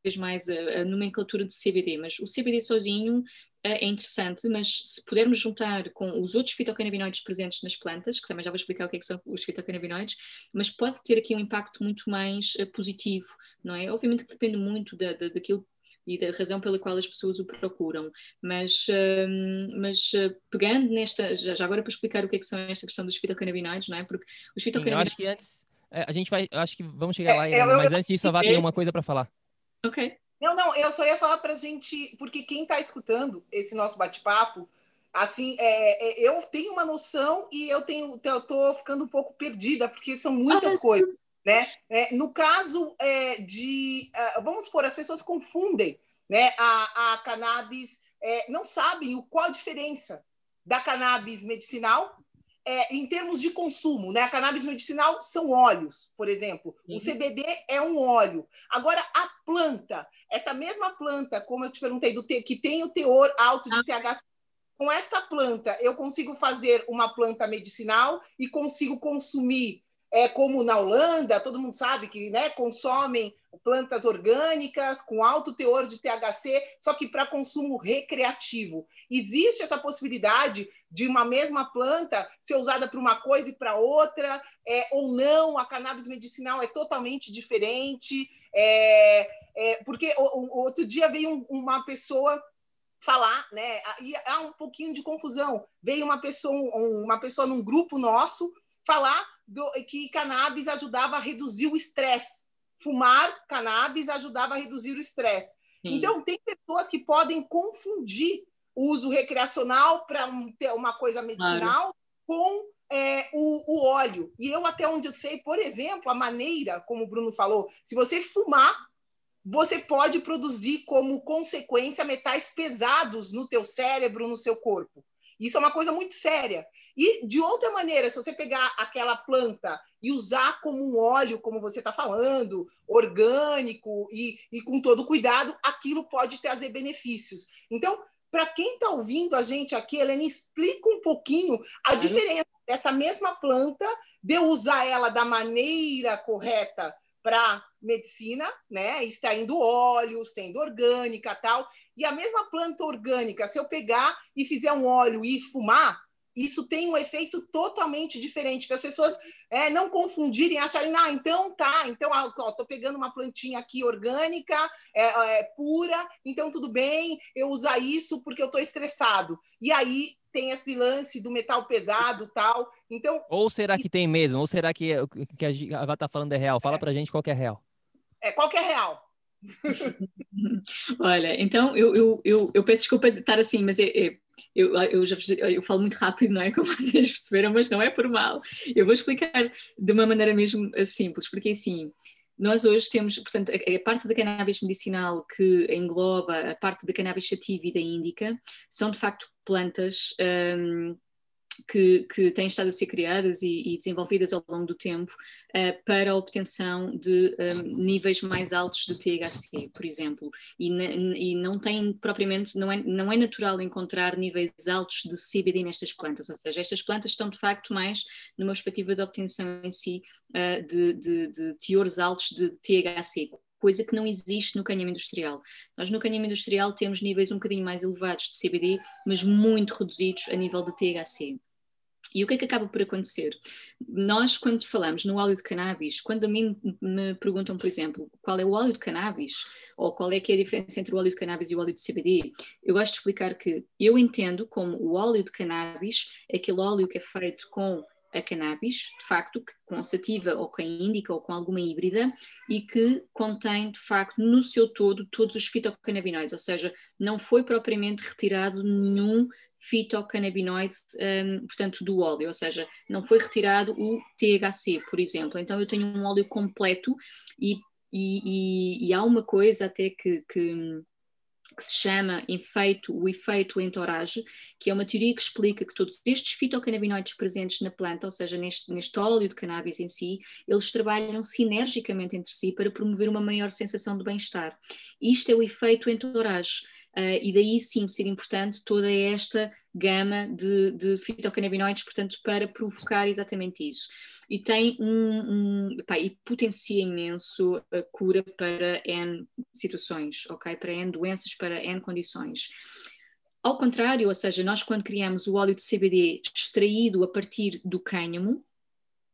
vez mais a, a, nomenclatura de CBD, mas o CBD sozinho é interessante, mas se pudermos juntar com os outros fitocannabinoides presentes nas plantas, que também já vou explicar o que, é que são os fitocannabinoides, mas pode ter aqui um impacto muito mais uh, positivo, não é? Obviamente que depende muito da, da, daquilo e da razão pela qual as pessoas o procuram. Mas, uh, mas uh, pegando nesta, já, já, agora para explicar o que é que são esta questão dos fitocannabinoides, não é? Porque os fitocannabinoides. Sim, eu acho que antes, é, a gente vai, acho que vamos chegar lá, é, mas antes disso, só vai ter uma coisa para falar. Ok. Não, não, eu só ia falar para a gente, porque quem está escutando esse nosso bate-papo, assim, é, é, eu tenho uma noção e eu tenho, eu tô ficando um pouco perdida, porque são muitas ah, coisas, né? É, no caso é, de, uh, vamos supor, as pessoas confundem, né, a, a cannabis, é, não sabem o, qual a diferença da cannabis medicinal é, em termos de consumo, né? A cannabis medicinal são óleos, por exemplo. Uhum. O CBD é um óleo. Agora, a planta, essa mesma planta, como eu te perguntei, do te, que tem o teor alto de ah. THC, com esta planta eu consigo fazer uma planta medicinal e consigo consumir é como na Holanda, todo mundo sabe que né, consomem plantas orgânicas com alto teor de THC, só que para consumo recreativo. Existe essa possibilidade de uma mesma planta ser usada para uma coisa e para outra, é, ou não? A cannabis medicinal é totalmente diferente. É, é, porque o, o, outro dia veio um, uma pessoa falar, né? E há um pouquinho de confusão. Veio uma pessoa, um, uma pessoa num grupo nosso falar do, que cannabis ajudava a reduzir o estresse fumar cannabis ajudava a reduzir o estresse. Então, tem pessoas que podem confundir o uso recreacional para ter uma coisa medicinal claro. com é, o, o, óleo. E eu, até onde eu sei, por exemplo, a maneira, como o Bruno falou, se você fumar, você pode produzir como consequência metais pesados no teu cérebro, no seu corpo. Isso é uma coisa muito séria. E, de outra maneira, se você pegar aquela planta e usar como um óleo, como você está falando, orgânico e, e com todo cuidado, aquilo pode trazer benefícios. Então, para quem está ouvindo a gente aqui, Helena, explica um pouquinho a diferença dessa mesma planta, de usar ela da maneira correta para medicina, né, extraindo óleo, sendo orgânica, tal. E a mesma planta orgânica, se eu pegar e fizer um óleo e fumar, isso tem um efeito totalmente diferente, para as pessoas é, não confundirem, acharem, ah, então tá, então estou pegando uma plantinha aqui orgânica, é, é, pura, então tudo bem, eu usar isso porque eu estou estressado. E aí tem esse lance do metal pesado tal. Então. Ou será que tem mesmo? Ou será que o que a Ava está falando é real? Fala é. pra gente qual que é real. É, qual que é real? Olha, então eu, eu, eu, eu, peço desculpa de estar assim, mas eu, eu, eu, já, eu falo muito rápido, não é? Como vocês perceberam, mas não é por mal. Eu vou explicar de uma maneira mesmo simples, porque assim, nós hoje temos, portanto, a, a, parte da cannabis medicinal que engloba a parte da cannabis sativa e da índica são de facto plantas um, que, que, têm estado a ser criadas e, e desenvolvidas ao longo do tempo uh, para a obtenção de um, níveis mais altos de THC, por exemplo. E, e, não tem propriamente, não é, não é natural encontrar níveis altos de CBD nestas plantas, ou seja, estas plantas estão de facto mais numa perspectiva de obtenção em si uh, de, de, de teores altos de THC, coisa que não existe no cânhamo industrial. Nós no cânhamo industrial temos níveis um bocadinho mais elevados de CBD, mas muito reduzidos a nível de THC. E o que é que acaba por acontecer? Nós, quando falamos no óleo de cannabis, quando a mim me perguntam, por exemplo, qual é o óleo de cannabis, ou qual é que é a diferença entre o óleo de cannabis e o óleo de CBD, eu gosto de explicar que eu entendo como o óleo de cannabis aquele óleo que é feito com a cannabis, de facto, com sativa ou com índica ou com alguma híbrida e que contém, de facto, no seu todo, todos os fitocannabinoides, ou seja, não foi propriamente retirado nenhum fitocannabinoide, um, portanto, do óleo, ou seja, não foi retirado o THC, por exemplo. Então, eu tenho um óleo completo e, e, e, e há uma coisa até que, que que se chama efeito, o efeito entourage, que é uma teoria que explica que todos estes fitocannabinoides presentes na planta, ou seja, neste, neste óleo de cannabis em si, eles trabalham sinergicamente entre si para promover uma maior sensação de bem-estar. Isto é o efeito entourage. Uh, e daí sim ser importante toda esta gama de, de fitocannabinoides, portanto, para provocar exatamente isso. E tem um, um e potencia imenso a cura para N situações, ok? Para N doenças, para N condições. Ao contrário, ou seja, nós quando criamos o óleo de CBD extraído a partir do cânhamo,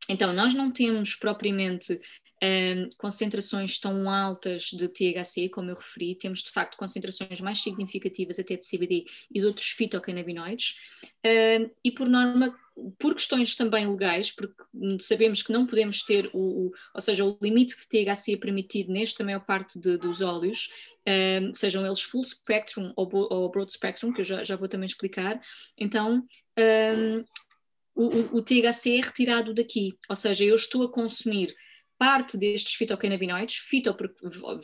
então nós não temos propriamente um, concentrações tão altas de THC, como eu referi, temos de facto concentrações mais significativas até de CBD e de outros fitocannabinoides, um, e por norma, por questões também legais, porque sabemos que não podemos ter o, o ou seja, o limite de THC permitido nesta maior parte de, dos óleos, um, sejam eles full spectrum ou, ou, broad spectrum, que eu já, já vou também explicar, então o, o THC é retirado daqui, ou seja, eu estou a consumir parte destes fitocannabinoides, fito porque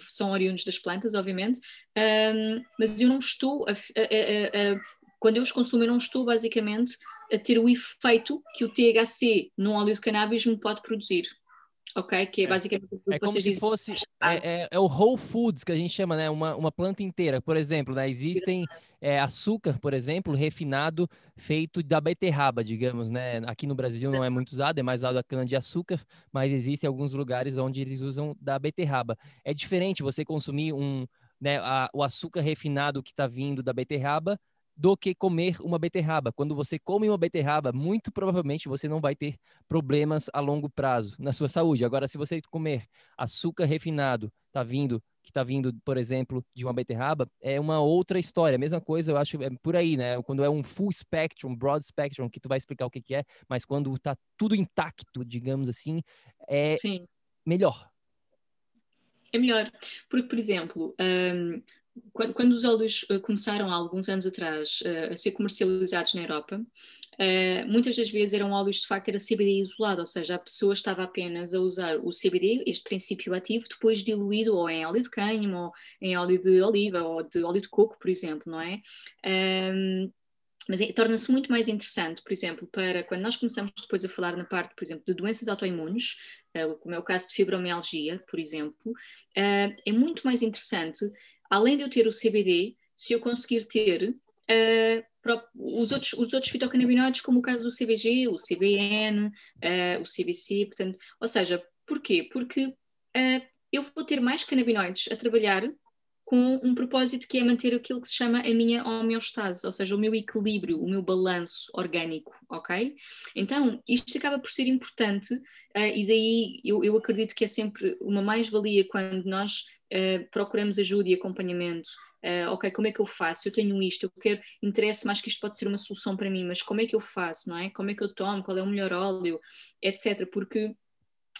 são oriundos das plantas, obviamente, um, mas eu não estou, a, a, a, quando eu os consumo, eu não estou basicamente a ter o efeito que o THC num óleo de cannabis me pode produzir ok? Que é, é. basicamente que é como se dizem. fosse é, é, é, o whole foods que a gente chama, né? Uma, uma planta inteira. Por exemplo, né? existem é, açúcar, por exemplo, refinado feito da beterraba, digamos, né? Aqui no Brasil não é muito usado, é mais usado a cana de açúcar, mas existem alguns lugares onde eles usam da beterraba. É diferente você consumir um, né, a, o açúcar refinado que está vindo da beterraba do que comer uma beterraba. Quando você come uma beterraba, muito provavelmente você não vai ter problemas a longo prazo na sua saúde. Agora, se você comer açúcar refinado, tá vindo, que está vindo, por exemplo, de uma beterraba, é uma outra história. A mesma coisa, eu acho, é por aí, né? Quando é um full spectrum, broad spectrum, que tu vai explicar o que, que é, mas quando tá tudo intacto, digamos assim, é Sim. melhor. É melhor, porque, por exemplo, um, quando, quando, os óleos uh, começaram há alguns anos atrás uh, a ser comercializados na Europa, uh, muitas das vezes eram óleos de facto era CBD isolado, ou seja, a pessoa estava apenas a usar o CBD, este princípio ativo, depois diluído ou em óleo de cânhamo, ou em óleo de oliva, ou de óleo de coco, por exemplo, não é? Um, mas é, torna-se muito mais interessante, por exemplo, para quando nós começamos depois a falar na parte, por exemplo, de doenças autoimunes, como é o caso de fibromialgia, por exemplo, é muito mais interessante, além de eu ter o CBD, se eu conseguir ter uh, os, outros, os outros fitocannabinoides, como o caso do CBG, o CBN, o CBC, portanto, ou seja, porquê? Porque eu vou ter mais canabinoides a trabalhar com um propósito que é manter aquilo que se chama a minha homeostase, ou seja, o meu equilíbrio, o meu balanço orgânico, ok? Então, isto acaba por ser importante uh, e daí eu, eu, acredito que é sempre uma mais-valia quando nós uh, procuramos ajuda e acompanhamento. Uh, ok, como é que eu faço? Eu tenho isto, eu quero, interessa mais que isto pode ser uma solução para mim, mas como é que eu faço, não é? Como é que eu tomo, qual é o melhor óleo, etc. Porque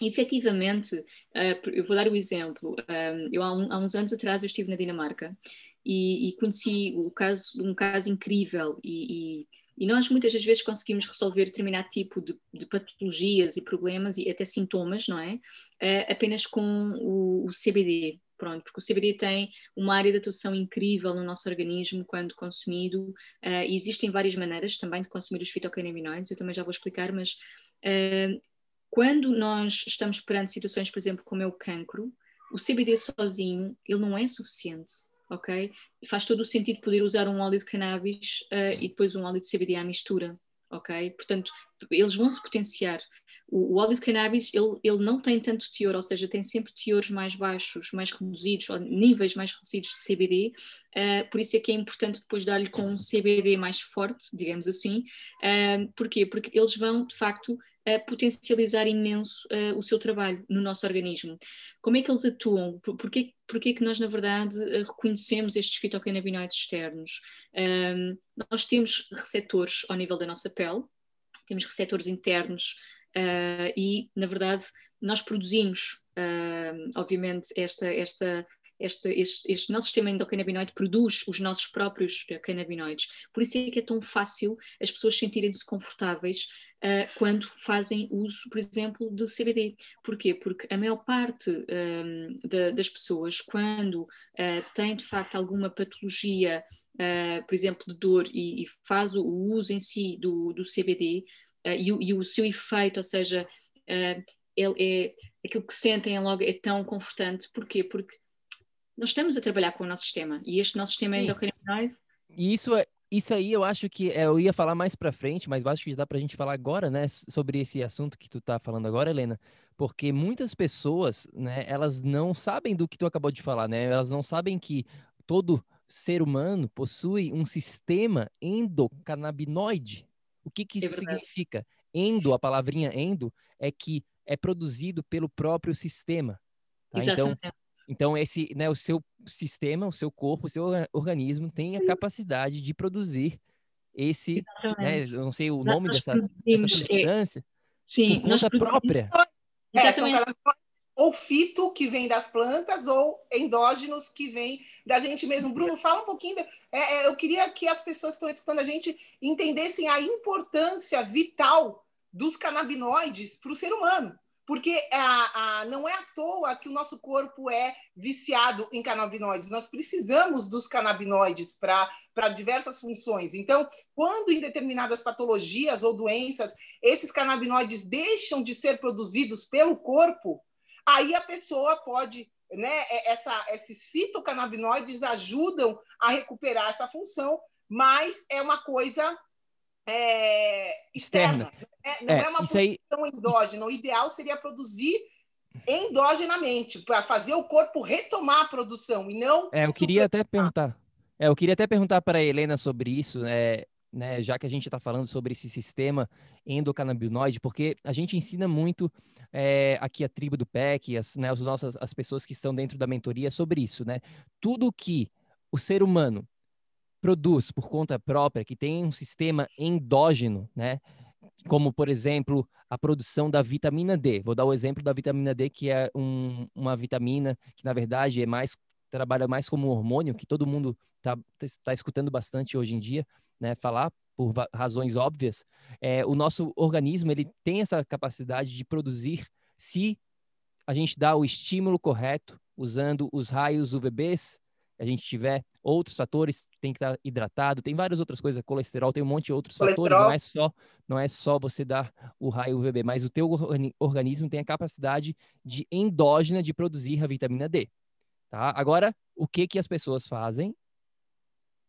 efetivamente, uh, eu vou dar o exemplo, um, eh, eu há, uns anos atrás eu estive na Dinamarca e, e conheci o caso, um caso incrível e, e, e, nós muitas das vezes conseguimos resolver determinado tipo de, de patologias e problemas e até sintomas, não é? Apenas com o, o CBD, pronto, porque o CBD tem uma área de atuação incrível no nosso organismo quando consumido. Uh, existem várias maneiras também de consumir os fitocannabinoides, eu também já vou explicar, mas uh, quando nós estamos perante situações, por exemplo, como é o cancro, o CBD sozinho, ele não é suficiente, ok? Faz todo o sentido poder usar um óleo de cannabis uh, e depois um óleo de CBD à mistura, ok? Portanto, eles vão se potenciar. O, o, óleo de cannabis, ele, ele não tem tanto teor, ou seja, tem sempre teores mais baixos, mais reduzidos, ou níveis mais reduzidos de CBD, uh, eh, por isso é que é importante depois dar-lhe com um CBD mais forte, digamos assim. Uh, porquê? Porque eles vão, de facto, potencializar imenso uh, o seu trabalho no nosso organismo. Como é que eles atuam? Por, porquê, porquê que nós, na verdade, reconhecemos estes fitocannabinoides externos? Nós temos receptores ao nível da nossa pele, temos receptores internos uh, e, na verdade, nós produzimos, obviamente, esta, esta este, este, este, nosso sistema endocannabinoide produz os nossos próprios cannabinoides. Por isso é que é tão fácil as pessoas sentirem-se confortáveis uh, quando fazem uso, por exemplo, de CBD. Porquê? Porque a maior parte um, da, das pessoas, quando uh, tem de facto alguma patologia, uh, por exemplo, de dor e, e, faz o uso em si do, do CBD e o, e, o, seu efeito, ou seja, é, é, aquilo que sentem logo é tão confortante. Porquê? Porque nós estamos a trabalhar com o nosso sistema e este nosso sistema endocannabinoide. E isso é, isso aí eu acho que é, eu ia falar mais para frente, mas acho que dá para a gente falar agora, né, sobre esse assunto que tu tá falando agora, Helena, porque muitas pessoas, né, elas não sabem do que tu acabou de falar, né, elas não sabem que todo ser humano possui um sistema endocannabinoide. O que que é isso é significa? Endo, a palavrinha endo, é que é produzido pelo próprio sistema. Tá? Então, então, esse, né, o seu sistema, o seu corpo, o seu organismo tem a capacidade de produzir esse, né, não sei o nome dessa, dessa é, substância, sim, por conta própria. É, ou fito, que vem das plantas, ou endógenos, que vem da gente mesmo. Bruno, fala um pouquinho. De, é, é, eu queria que as pessoas que estão escutando a gente entendessem a importância vital dos canabinoides para o ser humano porque a, a, não é à toa que o nosso corpo é viciado em canabinoides. Nós precisamos dos canabinoides para diversas funções. Então, quando em determinadas patologias ou doenças esses canabinoides deixam de ser produzidos pelo corpo, aí a pessoa pode. Né, é, essa, esses fitocannabinoides ajudam a recuperar essa função, mas é uma coisa é, externa. É, não é, é uma produção aí, endógena. O ideal seria produzir endogenamente, para fazer o corpo retomar a produção e não. É, eu queria até perguntar. É, eu queria até perguntar para a Helena sobre isso, é, né, já que a gente está falando sobre esse sistema endocannabinoide, porque a gente ensina muito é, aqui a tribo do PEC, as, né, as nossas as pessoas que estão dentro da mentoria sobre isso, né? Tudo que o ser humano produz por conta própria, que tem um sistema endógeno, né? como, por exemplo, a produção da vitamina D. Vou dar o exemplo da vitamina D, que é um, uma vitamina que, na verdade, é mais trabalha mais como um hormônio, que todo mundo está tá escutando bastante hoje em dia, né, falar por razões óbvias. É, o nosso organismo ele tem essa capacidade de produzir se a gente dá o estímulo correto, usando os raios UVBs, a gente tiver outros fatores, tem que estar hidratado, tem várias outras coisas, colesterol, tem um monte de outros colesterol. fatores, não é só não é só você dar o raio UVB, mas o teu organismo tem a capacidade de endógena de produzir a vitamina D. Tá? Agora, o que que as pessoas fazem?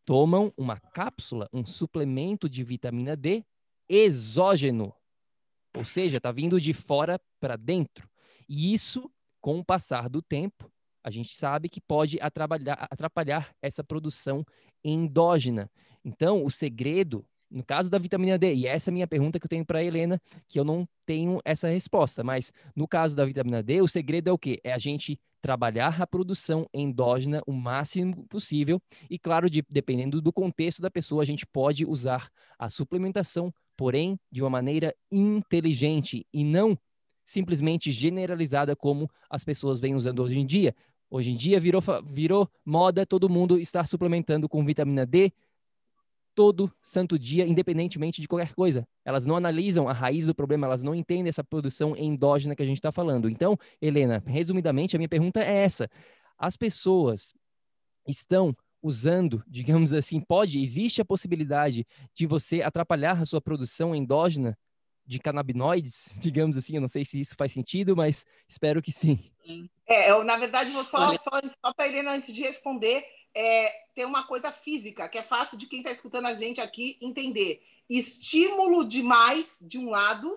Tomam uma cápsula, um suplemento de vitamina D exógeno. Ou seja, está vindo de fora para dentro. E isso, com o passar do tempo, a gente sabe que pode atrapalhar, essa produção endógena. Então, o segredo, no caso da vitamina D, e essa é a minha pergunta que eu tenho para a Helena, que eu não tenho essa resposta, mas no caso da vitamina D, o segredo é o quê? É a gente trabalhar a produção endógena o máximo possível e, claro, de, dependendo do contexto da pessoa, a gente pode usar a suplementação, porém, de uma maneira inteligente e não simplesmente generalizada como as pessoas vêm usando hoje em dia. Hoje em dia virou, virou moda todo mundo estar suplementando com vitamina D todo santo dia, independentemente de qualquer coisa. Elas não analisam a raiz do problema, elas não entendem essa produção endógena que a gente está falando. Então, Helena, resumidamente, a minha pergunta é essa: as pessoas estão usando, digamos assim, pode, existe a possibilidade de você atrapalhar a sua produção endógena de canabinoides, digamos assim, eu não sei se isso faz sentido, mas espero que sim. É, eu, na verdade, vou só, só, só para a Helena, antes de responder, é, tem uma coisa física, que é fácil de quem está escutando a gente aqui entender. Estímulo demais de um lado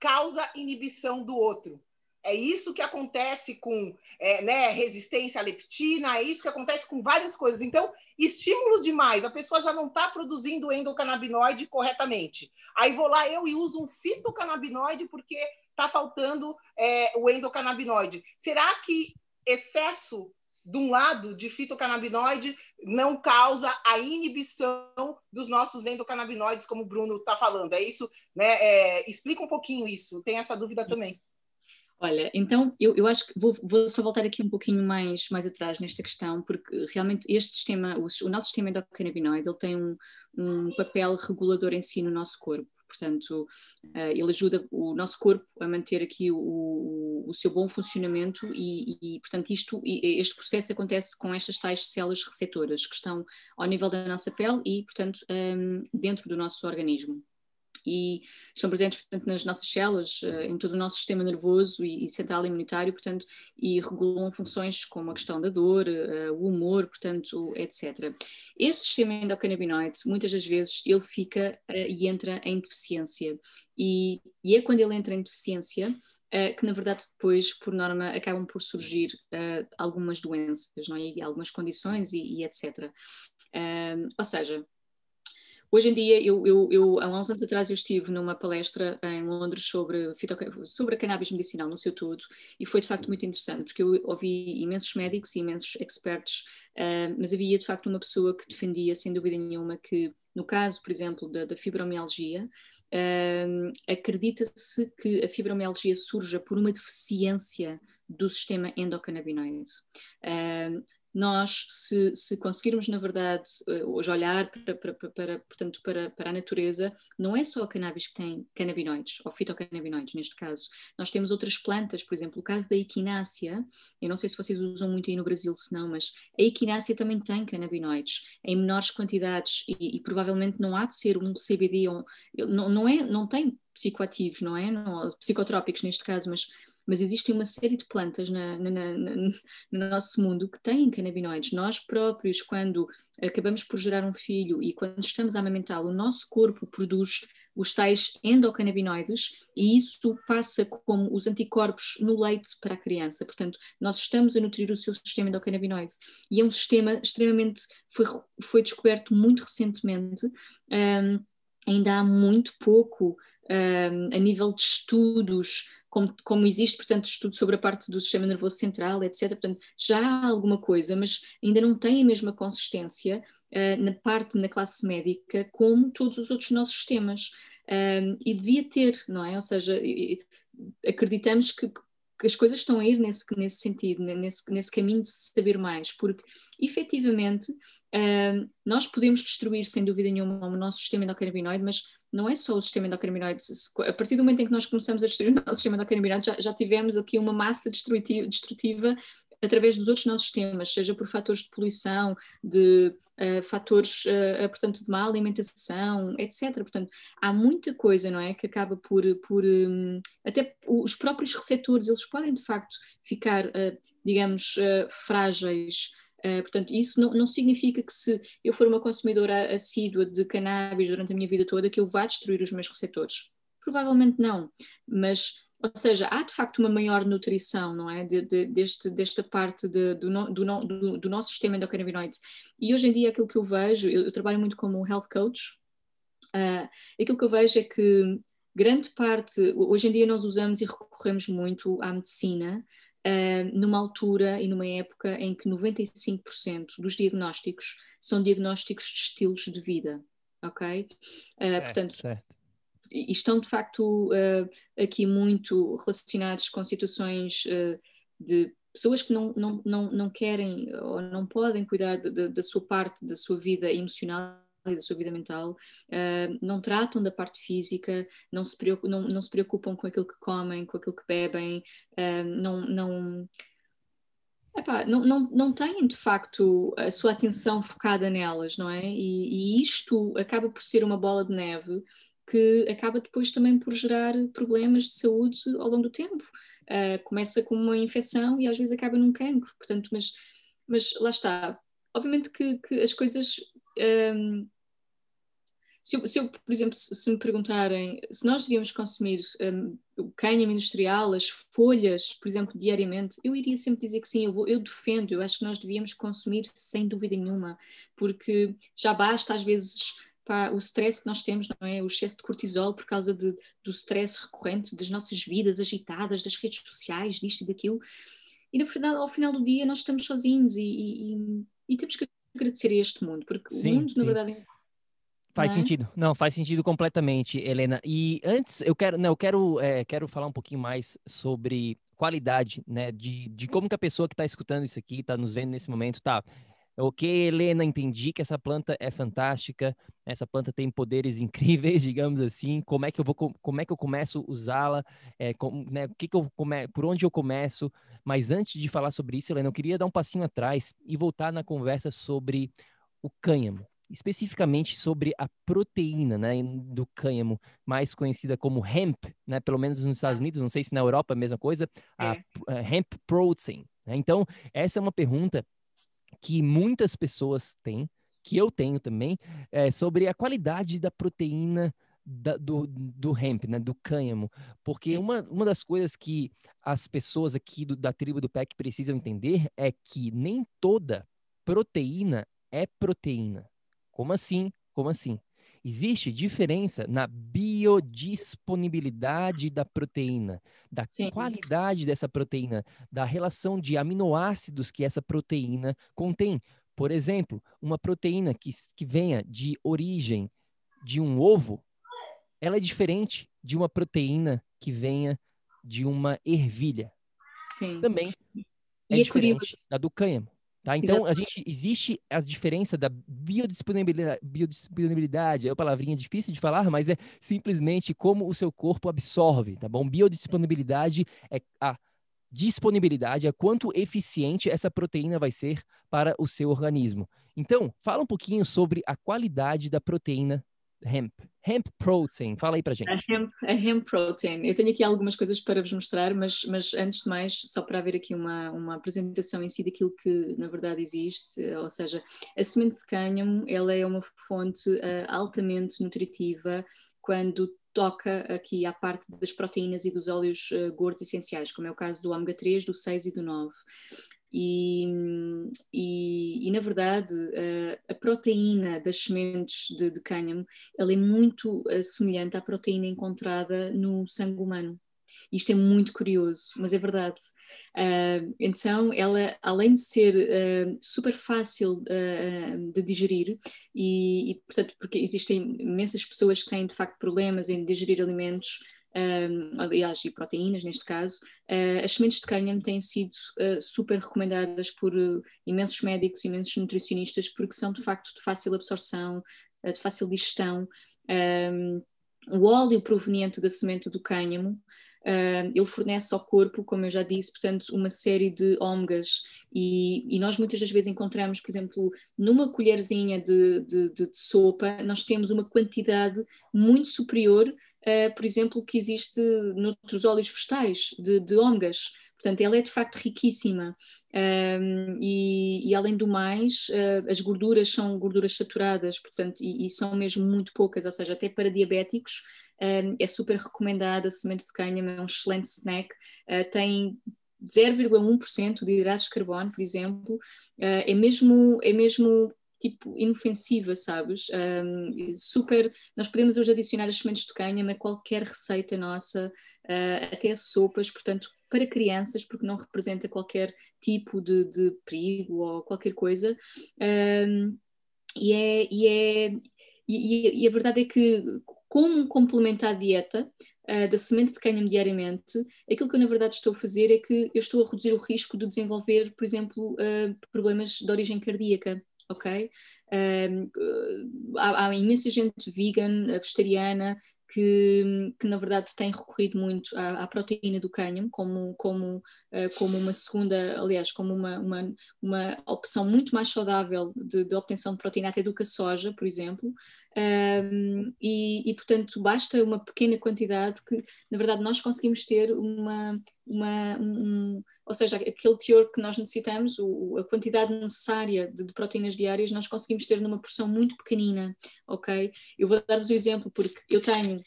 causa inibição do outro. É isso que acontece com é, né, resistência à leptina, é isso que acontece com várias coisas. Então, estímulo demais, a pessoa já não está produzindo endocannabinoide corretamente. Aí vou lá eu e uso um fitocannabinoide porque está faltando é, o endocannabinoide. Será que excesso de um lado de fitocannabinoide não causa a inibição dos nossos endocannabinoides, como o Bruno está falando? É isso? Né? É, explica um pouquinho isso. Tem essa dúvida também. Olha, então eu, eu acho que vou, vou, só voltar aqui um pouquinho mais, mais atrás nesta questão, porque realmente este sistema, o, o nosso sistema endocannabinoide, ele tem um, um papel regulador em si no nosso corpo. Portanto, uh, ele ajuda o nosso corpo a manter aqui o, o, seu bom funcionamento e, e, portanto, isto, este processo acontece com estas tais células receptoras que estão ao nível da nossa pele e, portanto, ehm, dentro do nosso organismo e estão presentes, portanto, nas nossas células, eh, em todo o nosso sistema nervoso e, central imunitário, portanto, e regulam funções como a questão da dor, eh, o humor, portanto, etc. Esse sistema endocannabinoide, muitas das vezes, ele fica eh, e entra em deficiência. E, e, é quando ele entra em deficiência que, na verdade, depois, por norma, acabam por surgir algumas doenças, não é? E algumas condições e, e etc. ou seja, Hoje em dia, eu, eu, eu, há uns anos atrás, eu estive numa palestra em Londres sobre, sobre a cannabis medicinal no seu todo e foi de facto muito interessante, porque eu ouvi imensos médicos e imensos expertos, uh, mas havia de facto uma pessoa que defendia, sem dúvida nenhuma, que no caso, por exemplo, da, da fibromialgia, uh, acredita-se que a fibromialgia surja por uma deficiência do sistema endocannabinoide. Uh, nós, se, se, conseguirmos, na verdade, eh, hoje olhar para, para, para, portanto, para, para a natureza, não é só a cannabis que tem canabinoides, ou fitocannabinoides, neste caso. Nós temos outras plantas, por exemplo, o caso da equinácea, eu não sei se vocês usam muito aí no Brasil, se não, mas a equinácea também tem canabinoides, em menores quantidades, e, e provavelmente não há de ser um CBD, não, não, é, não tem psicoativos, não é? Não, psicotrópicos neste caso, mas mas existem uma série de plantas na, na, na, no nosso mundo que têm canabinoides. Nós próprios, quando acabamos por gerar um filho e quando estamos a amamentá-lo, o nosso corpo produz os tais endocannabinoides e isso passa como os anticorpos no leite para a criança. Portanto, nós estamos a nutrir o seu sistema endocannabinoide e é um sistema extremamente foi, foi descoberto muito recentemente. Um, ainda há muito pouco um, a nível de estudos como, como existe, portanto, estudo sobre a parte do sistema nervoso central, etc. Portanto, já há alguma coisa, mas ainda não tem a mesma consistência uh, na parte, na classe médica, como todos os outros nossos sistemas. e devia ter, não é? Ou seja, acreditamos que, que as coisas estão a ir nesse, nesse sentido, nesse, nesse caminho de saber mais, porque efetivamente nós podemos destruir, sem dúvida nenhuma, o nosso sistema endocannabinoide, mas não é só o sistema endocannabinoide. A partir do momento em que nós começamos a destruir o nosso sistema endocannabinoide, já, já tivemos aqui uma massa destrutiva, destrutiva através dos outros nossos sistemas, seja por fatores de poluição, de uh, fatores, uh, portanto, de má alimentação, etc. Portanto, há muita coisa, não é, que acaba por, por um, até os próprios receptores, eles podem de facto ficar, uh, digamos, frágeis. Portanto, isso não, não, significa que se eu for uma consumidora assídua de cannabis durante a minha vida toda, que eu vá destruir os meus receptores. Provavelmente não, mas ou seja, há de facto uma maior nutrição, não é? De, de, deste, desta parte de, do, do, do, do, nosso sistema endocannabinoide. E hoje em dia aquilo que eu vejo, eu, eu trabalho muito como health coach, uh, aquilo que eu vejo é que grande parte, hoje em dia nós usamos e recorremos muito à medicina, uh, numa altura e numa época em que 95% dos diagnósticos são diagnósticos de estilos de vida, ok? Uh, portanto, certo estão de facto uh, aqui muito relacionados com situações de pessoas que não, não, não, não querem ou não podem cuidar da sua parte, da sua vida emocional e da sua vida mental, uh, não tratam da parte física, não se, preocupam, não, não se preocupam com aquilo que comem, com aquilo que bebem, não, não, epá, não, não, não têm de facto a sua atenção focada nelas, não é? E, e isto acaba por ser uma bola de neve que acaba depois também por gerar problemas de saúde ao longo do tempo. Uh, começa com uma infecção e às vezes acaba num cancro, portanto, mas, mas lá está. Obviamente que, que as coisas. Um, se, eu, se eu, por exemplo, se, se, me perguntarem se nós devíamos consumir um, o cânhamo industrial, as folhas, por exemplo, diariamente, eu iria sempre dizer que sim, eu, vou, eu defendo, eu acho que nós devíamos consumir sem dúvida nenhuma, porque já basta às vezes o stress que nós temos, não é? O excesso de cortisol por causa de, do stress recorrente das nossas vidas agitadas, das redes sociais, disto e daquilo. E no final, ao final do dia nós estamos sozinhos e, e, e temos que agradecer a este mundo, porque sim, o mundo, sim. na verdade, Faz é? sentido. Não, faz sentido completamente, Helena. E antes, eu quero, não, eu quero, é, quero falar um pouquinho mais sobre qualidade, né? De, de como que a pessoa que está escutando isso aqui, está nos vendo nesse momento, tá Ok, Helena, entendi que essa planta é fantástica, essa planta tem poderes incríveis, digamos assim. Como é que eu vou, como é que eu começo a usá-la? É, né, o que, que eu come, por onde eu começo? Mas antes de falar sobre isso, Helena, eu queria dar um passinho atrás e voltar na conversa sobre o cânhamo, especificamente sobre a proteína, né, do cânhamo, mais conhecida como hemp, né, pelo menos nos Estados Unidos, não sei se na Europa é a mesma coisa, a, é. a hemp protein. Né? Então, essa é uma pergunta que muitas pessoas têm, que eu tenho também, é sobre a qualidade da proteína da, do, do hemp, né, do cânhamo. Porque uma, uma das coisas que as pessoas aqui do, da tribo do PEC precisam entender é que nem toda proteína é proteína. Como assim? Como assim? Existe diferença na biodisponibilidade da proteína, da Sim. qualidade dessa proteína, da relação de aminoácidos que essa proteína contém. Por exemplo, uma proteína que, que venha de origem de um ovo, ela é diferente de uma proteína que venha de uma ervilha. Sim. Também é, é diferente da do cânhamo. Tá? Então, a gente, existe a diferença da biodisponibilidade, biodisponibilidade, é uma palavrinha difícil de falar, mas é simplesmente como o seu corpo absorve, tá bom? Biodisponibilidade é a disponibilidade, é quanto eficiente essa proteína vai ser para o seu organismo. Então, fala um pouquinho sobre a qualidade da proteína hemp. Hemp protein, fala aí pra gente. A hemp, a hemp protein. Eu tenho aqui algumas coisas para vos mostrar, mas, mas antes de mais, só para haver aqui uma, uma apresentação em si daquilo que na verdade existe, ou seja, a semente de cânhamo, ela é uma fonte uh, altamente nutritiva quando toca aqui à parte das proteínas e dos óleos uh, gordos essenciais, como é o caso do ômega 3, do 6 e do 9. E, e, e, na verdade a, a proteína das sementes de, de cânhamo ela é muito uh, semelhante à proteína encontrada no sangue humano. Isto é muito curioso, mas é verdade. Uh, então, ela, além de ser uh, super fácil uh, de digerir, e, e, portanto, porque existem imensas pessoas que têm de facto problemas em digerir alimentos, um, aliás, e proteínas neste caso, uh, as sementes de cânhamo têm sido uh, super recomendadas por uh, imensos médicos, imensos nutricionistas, porque são de facto de fácil absorção, de fácil digestão. Um, o óleo proveniente da semente do cânhamo Uh, ele fornece ao corpo, como eu já disse, portanto, uma série de ômegas e, e, nós muitas das vezes encontramos, por exemplo, numa colherzinha de, de, de, de sopa, nós temos uma quantidade muito superior, uh, por exemplo, que existe noutros óleos vegetais de, de ômegas. Portanto, ela é de facto riquíssima. Um, e, e, além do mais, uh, as gorduras são gorduras saturadas, portanto, e, e, são mesmo muito poucas, ou seja, até para diabéticos um, é super recomendada. A semente de cânhamo é um excelente snack, uh, tem 0,1% de hidratos de carbono, por exemplo, é mesmo, é mesmo tipo inofensiva, sabes? Um, super. Nós podemos hoje adicionar as sementes de cânhamo a qualquer receita nossa, uh, até sopas, portanto, para crianças, porque não representa qualquer tipo de, de perigo ou qualquer coisa. Um, e, é, e, é, e, e, a verdade é que, como complemento à dieta uh, da semente de cânhamo diariamente, aquilo que eu na verdade estou a fazer é que eu estou a reduzir o risco de desenvolver, por exemplo, uh, problemas de origem cardíaca ok? Um, há, há, imensa gente vegan, vegetariana, que, que, na verdade tem recorrido muito à, à proteína do cânhamo como, como, uh, como uma segunda, aliás, como uma, uma, uma opção muito mais saudável de, de, obtenção de proteína até do que a soja, por exemplo, um, e, e, portanto basta uma pequena quantidade que na verdade nós conseguimos ter uma, uma um, ou seja, aquele teor que nós necessitamos, o, a quantidade necessária de, de, proteínas diárias, nós conseguimos ter numa porção muito pequenina, ok? Eu vou dar-vos o um exemplo porque eu tenho,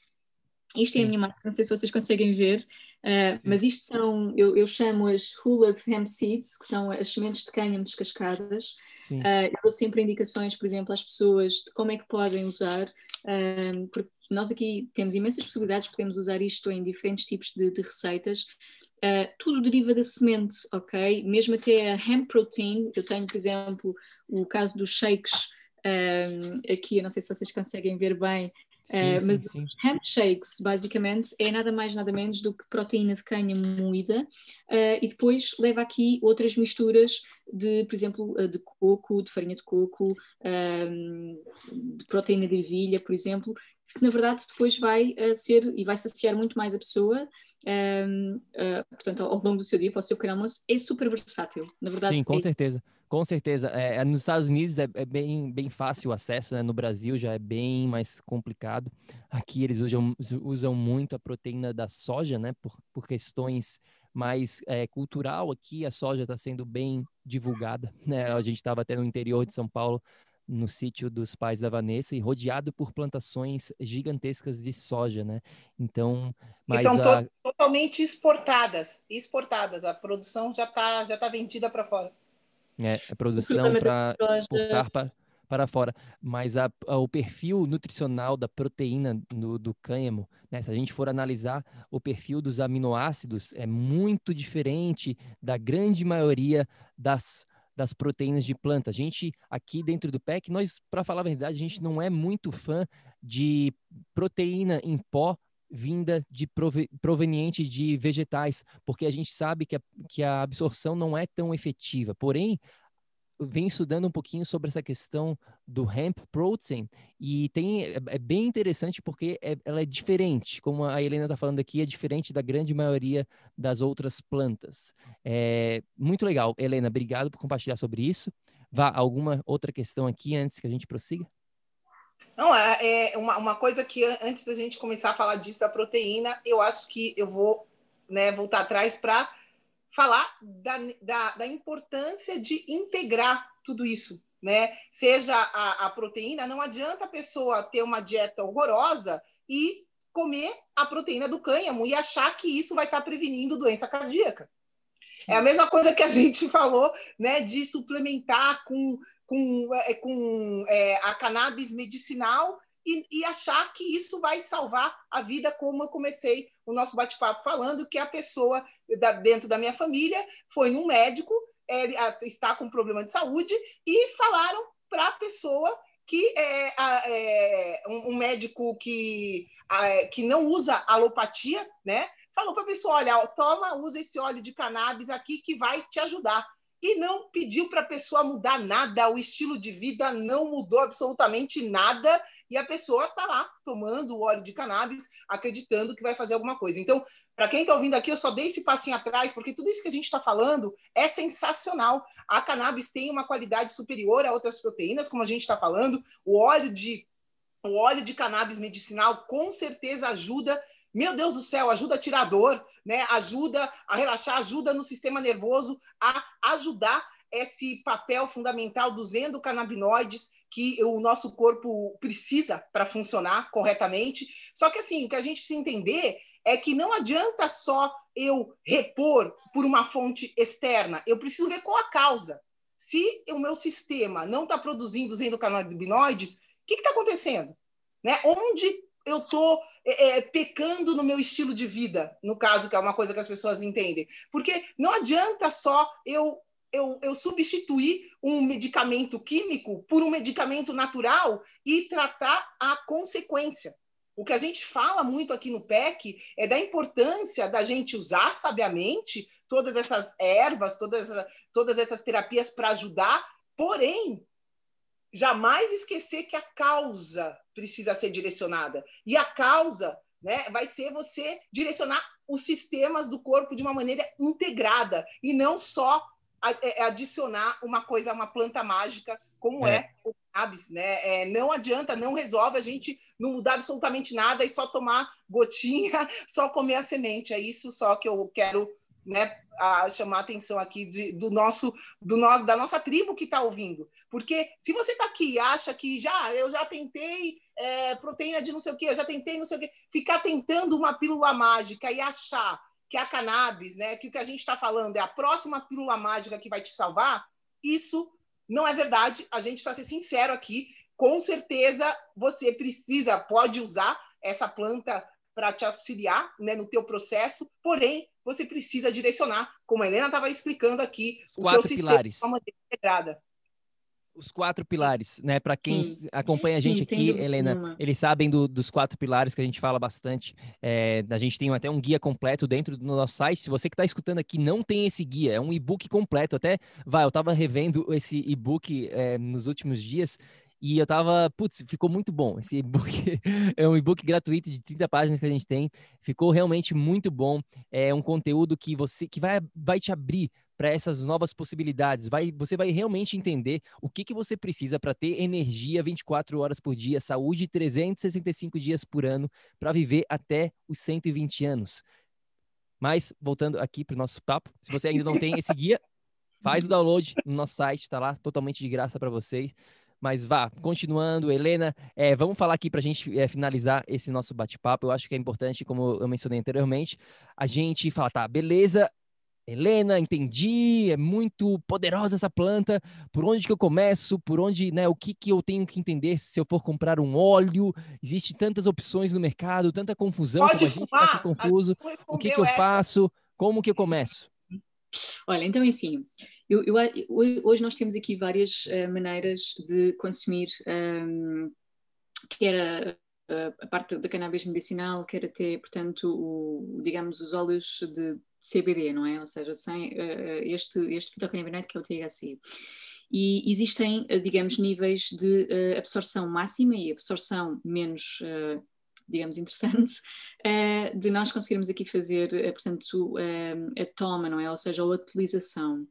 isto é a minha marca, não sei se vocês conseguem ver, uh, mas isto são, eu, eu chamo as Hulad Hemp Seeds, que são as sementes de cânhamo descascadas. Uh, eu dou sempre indicações, por exemplo, às pessoas de como é que podem usar, uh, porque nós aqui temos imensas possibilidades, podemos usar isto em diferentes tipos de, de receitas, Uh, tudo deriva da semente, ok? Mesmo até a hemp protein, eu tenho, por exemplo, o caso dos shakes, um, ah, aqui, eu não sei se vocês conseguem ver bem, uh, mas sim, sim. hemp shakes, basicamente, é nada mais, nada menos do que proteína de canha moída uh, e depois leva aqui outras misturas de, por exemplo, de coco, de farinha de coco, um, de proteína de ervilha, por exemplo, que na verdade depois vai uh, ser e vai saciar muito mais a pessoa, um, uh, eh, portanto, ao longo do seu dia, para o seu pequeno almoço, é super versátil, na verdade. Sim, com é certeza. Isso. Com certeza. É, é, nos Estados Unidos é, é, bem, bem fácil o acesso, né? no Brasil já é bem mais complicado. Aqui eles usam, usam muito a proteína da soja, né? Por, por questões mais é, cultural aqui, a soja está sendo bem divulgada. Né? A gente estava até no interior de São Paulo no sítio dos pais da Vanessa e rodeado por plantações gigantescas de soja, né? Então, mas são a... to totalmente exportadas, exportadas. A produção já está já tá vendida para fora. É, a produção para exportar para para fora, mas a, a, o perfil nutricional da proteína do, do cânhamo, né, se a gente for analisar o perfil dos aminoácidos, é muito diferente da grande maioria das das proteínas de planta. A gente, aqui dentro do PEC, nós, para falar a verdade, a gente não é muito fã de proteína em pó vinda de proveniente de vegetais, porque a gente sabe que a, que a absorção não é tão efetiva. Porém, vem estudando um pouquinho sobre essa questão do hemp protein e tem é, é bem interessante porque é, ela é diferente, como a Helena está falando aqui, é diferente da grande maioria das outras plantas. É muito legal, Helena. Obrigado por compartilhar sobre isso. Vá alguma outra questão aqui antes que a gente prossiga? Não, é, é uma, uma coisa que antes da gente começar a falar disso da proteína, eu acho que eu vou né, voltar atrás para falar da, da, da, importância de integrar tudo isso, né? Seja a, a proteína, não adianta a pessoa ter uma dieta horrorosa e comer a proteína do cânhamo e achar que isso vai estar prevenindo doença cardíaca. É a mesma coisa que a gente falou, né, de suplementar com, com, é, com é, a cannabis medicinal e, e, achar que isso vai salvar a vida, como eu comecei o nosso bate-papo falando, que a pessoa da, dentro da minha família foi num médico, é, está com problema de saúde, e falaram para a pessoa que é, é um, médico que, que não usa alopatia, né? Falou para a pessoa: olha, toma, usa esse óleo de cannabis aqui que vai te ajudar e não pediu para a pessoa mudar nada, o estilo de vida não mudou absolutamente nada, e a pessoa está lá tomando o óleo de cannabis, acreditando que vai fazer alguma coisa. Então, para quem está ouvindo aqui, eu só dei esse passinho atrás, porque tudo isso que a gente está falando é sensacional. A cannabis tem uma qualidade superior a outras proteínas, como a gente está falando. O óleo de o óleo de cannabis medicinal com certeza ajuda meu Deus do céu, ajuda a tirar dor, né? ajuda a relaxar, ajuda no sistema nervoso a ajudar esse papel fundamental dos endocannabinoides que o nosso corpo precisa para funcionar corretamente. Só que assim, o que a gente precisa entender é que não adianta só eu repor por uma fonte externa, eu preciso ver qual a causa. Se o meu sistema não está produzindo os endocannabinoides, o que está acontecendo? Né? Onde eu estou é, é, pecando no meu estilo de vida, no caso, que é uma coisa que as pessoas entendem. Porque não adianta só eu, eu, eu substituir um medicamento químico por um medicamento natural e tratar a consequência. O que a gente fala muito aqui no PEC é da importância da gente usar sabiamente todas essas ervas, todas, todas essas terapias para ajudar, porém, jamais esquecer que a causa precisa ser direcionada. E a causa né, vai ser você direcionar os sistemas do corpo de uma maneira integrada e não só é, adicionar uma coisa, uma planta mágica como é, é o cannabis, né? É, não adianta, não resolve a gente não mudar absolutamente nada e só tomar gotinha, só comer a semente. É isso só que eu quero né, a chamar a atenção aqui de, do nosso, do nosso, da nossa tribo que está ouvindo. Porque se você está aqui e acha que já eu já tentei é, proteína de não sei o quê, eu já tentei não sei o quê, ficar tentando uma pílula mágica e achar que a cannabis, né, que o que a gente está falando é a próxima pílula mágica que vai te salvar, isso não é verdade. A gente precisa ser sincero aqui. Com certeza você precisa, pode usar essa planta para te auxiliar né, no teu processo, porém, você precisa direcionar, como a Helena estava explicando aqui, Os o seu sistema de uma maneira integrada. Os quatro pilares, né? Para quem Sim. acompanha a gente Sim, aqui, Helena, uma. eles sabem do, dos quatro pilares que a gente fala bastante. É, a gente tem até um guia completo dentro do nosso site. Se você que está escutando aqui não tem esse guia, é um e-book completo. Até, vai, eu estava revendo esse e-book é, nos últimos dias e eu tava, putz, ficou muito bom. Esse e-book é um e-book gratuito de 30 páginas que a gente tem. Ficou realmente muito bom. É um conteúdo que você que vai, vai te abrir para essas novas possibilidades. Vai, você vai realmente entender o que, que você precisa para ter energia 24 horas por dia, saúde 365 dias por ano para viver até os 120 anos. Mas voltando aqui para o nosso papo, se você ainda não tem esse guia, faz o download no nosso site, está lá totalmente de graça para vocês. Mas vá, continuando, Helena, é, vamos falar aqui para a gente é, finalizar esse nosso bate-papo. Eu acho que é importante, como eu mencionei anteriormente, a gente falar, tá, beleza, Helena, entendi, é muito poderosa essa planta. Por onde que eu começo? Por onde, né, o que que eu tenho que entender se eu for comprar um óleo? Existem tantas opções no mercado, tanta confusão, Pode como a gente tá aqui confuso. O que que eu essa. faço? Como que eu começo? Olha, então é assim, eu, eu, hoje nós temos aqui várias uh, maneiras de consumir, um, ehm, que era uh, a parte da cannabis medicinal, quer até, portanto, o, digamos, os óleos de CBD, não é? Ou seja, sem uh, este, este fitocannabinoide que é o THC. E existem, digamos, níveis de absorção máxima e absorção menos digamos, interessante, uh, de nós conseguirmos aqui fazer, uh, portanto, uh, a toma, não é? Ou seja, a utilização.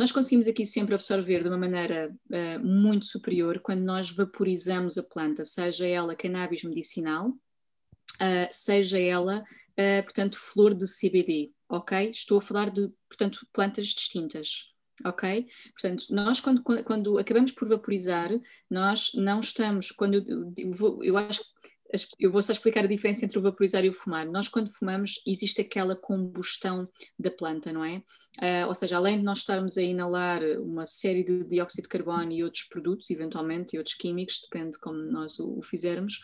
Nós conseguimos aqui sempre absorver de uma maneira uh, muito superior quando nós vaporizamos a planta, seja ela cannabis medicinal, uh, seja ela, uh, portanto, flor de CBD, ok? Estou a falar de, portanto, plantas distintas, ok? Portanto, nós quando, quando, acabamos por vaporizar, nós não estamos, quando eu, eu, eu acho eu vou só explicar a diferença entre o vaporizar e o fumar. Nós, quando fumamos, existe aquela combustão da planta, não é? Uh, ou seja, além de nós estarmos a inalar uma série de dióxido de carbono e outros produtos, eventualmente, e outros químicos, depende de como nós o, o fizermos,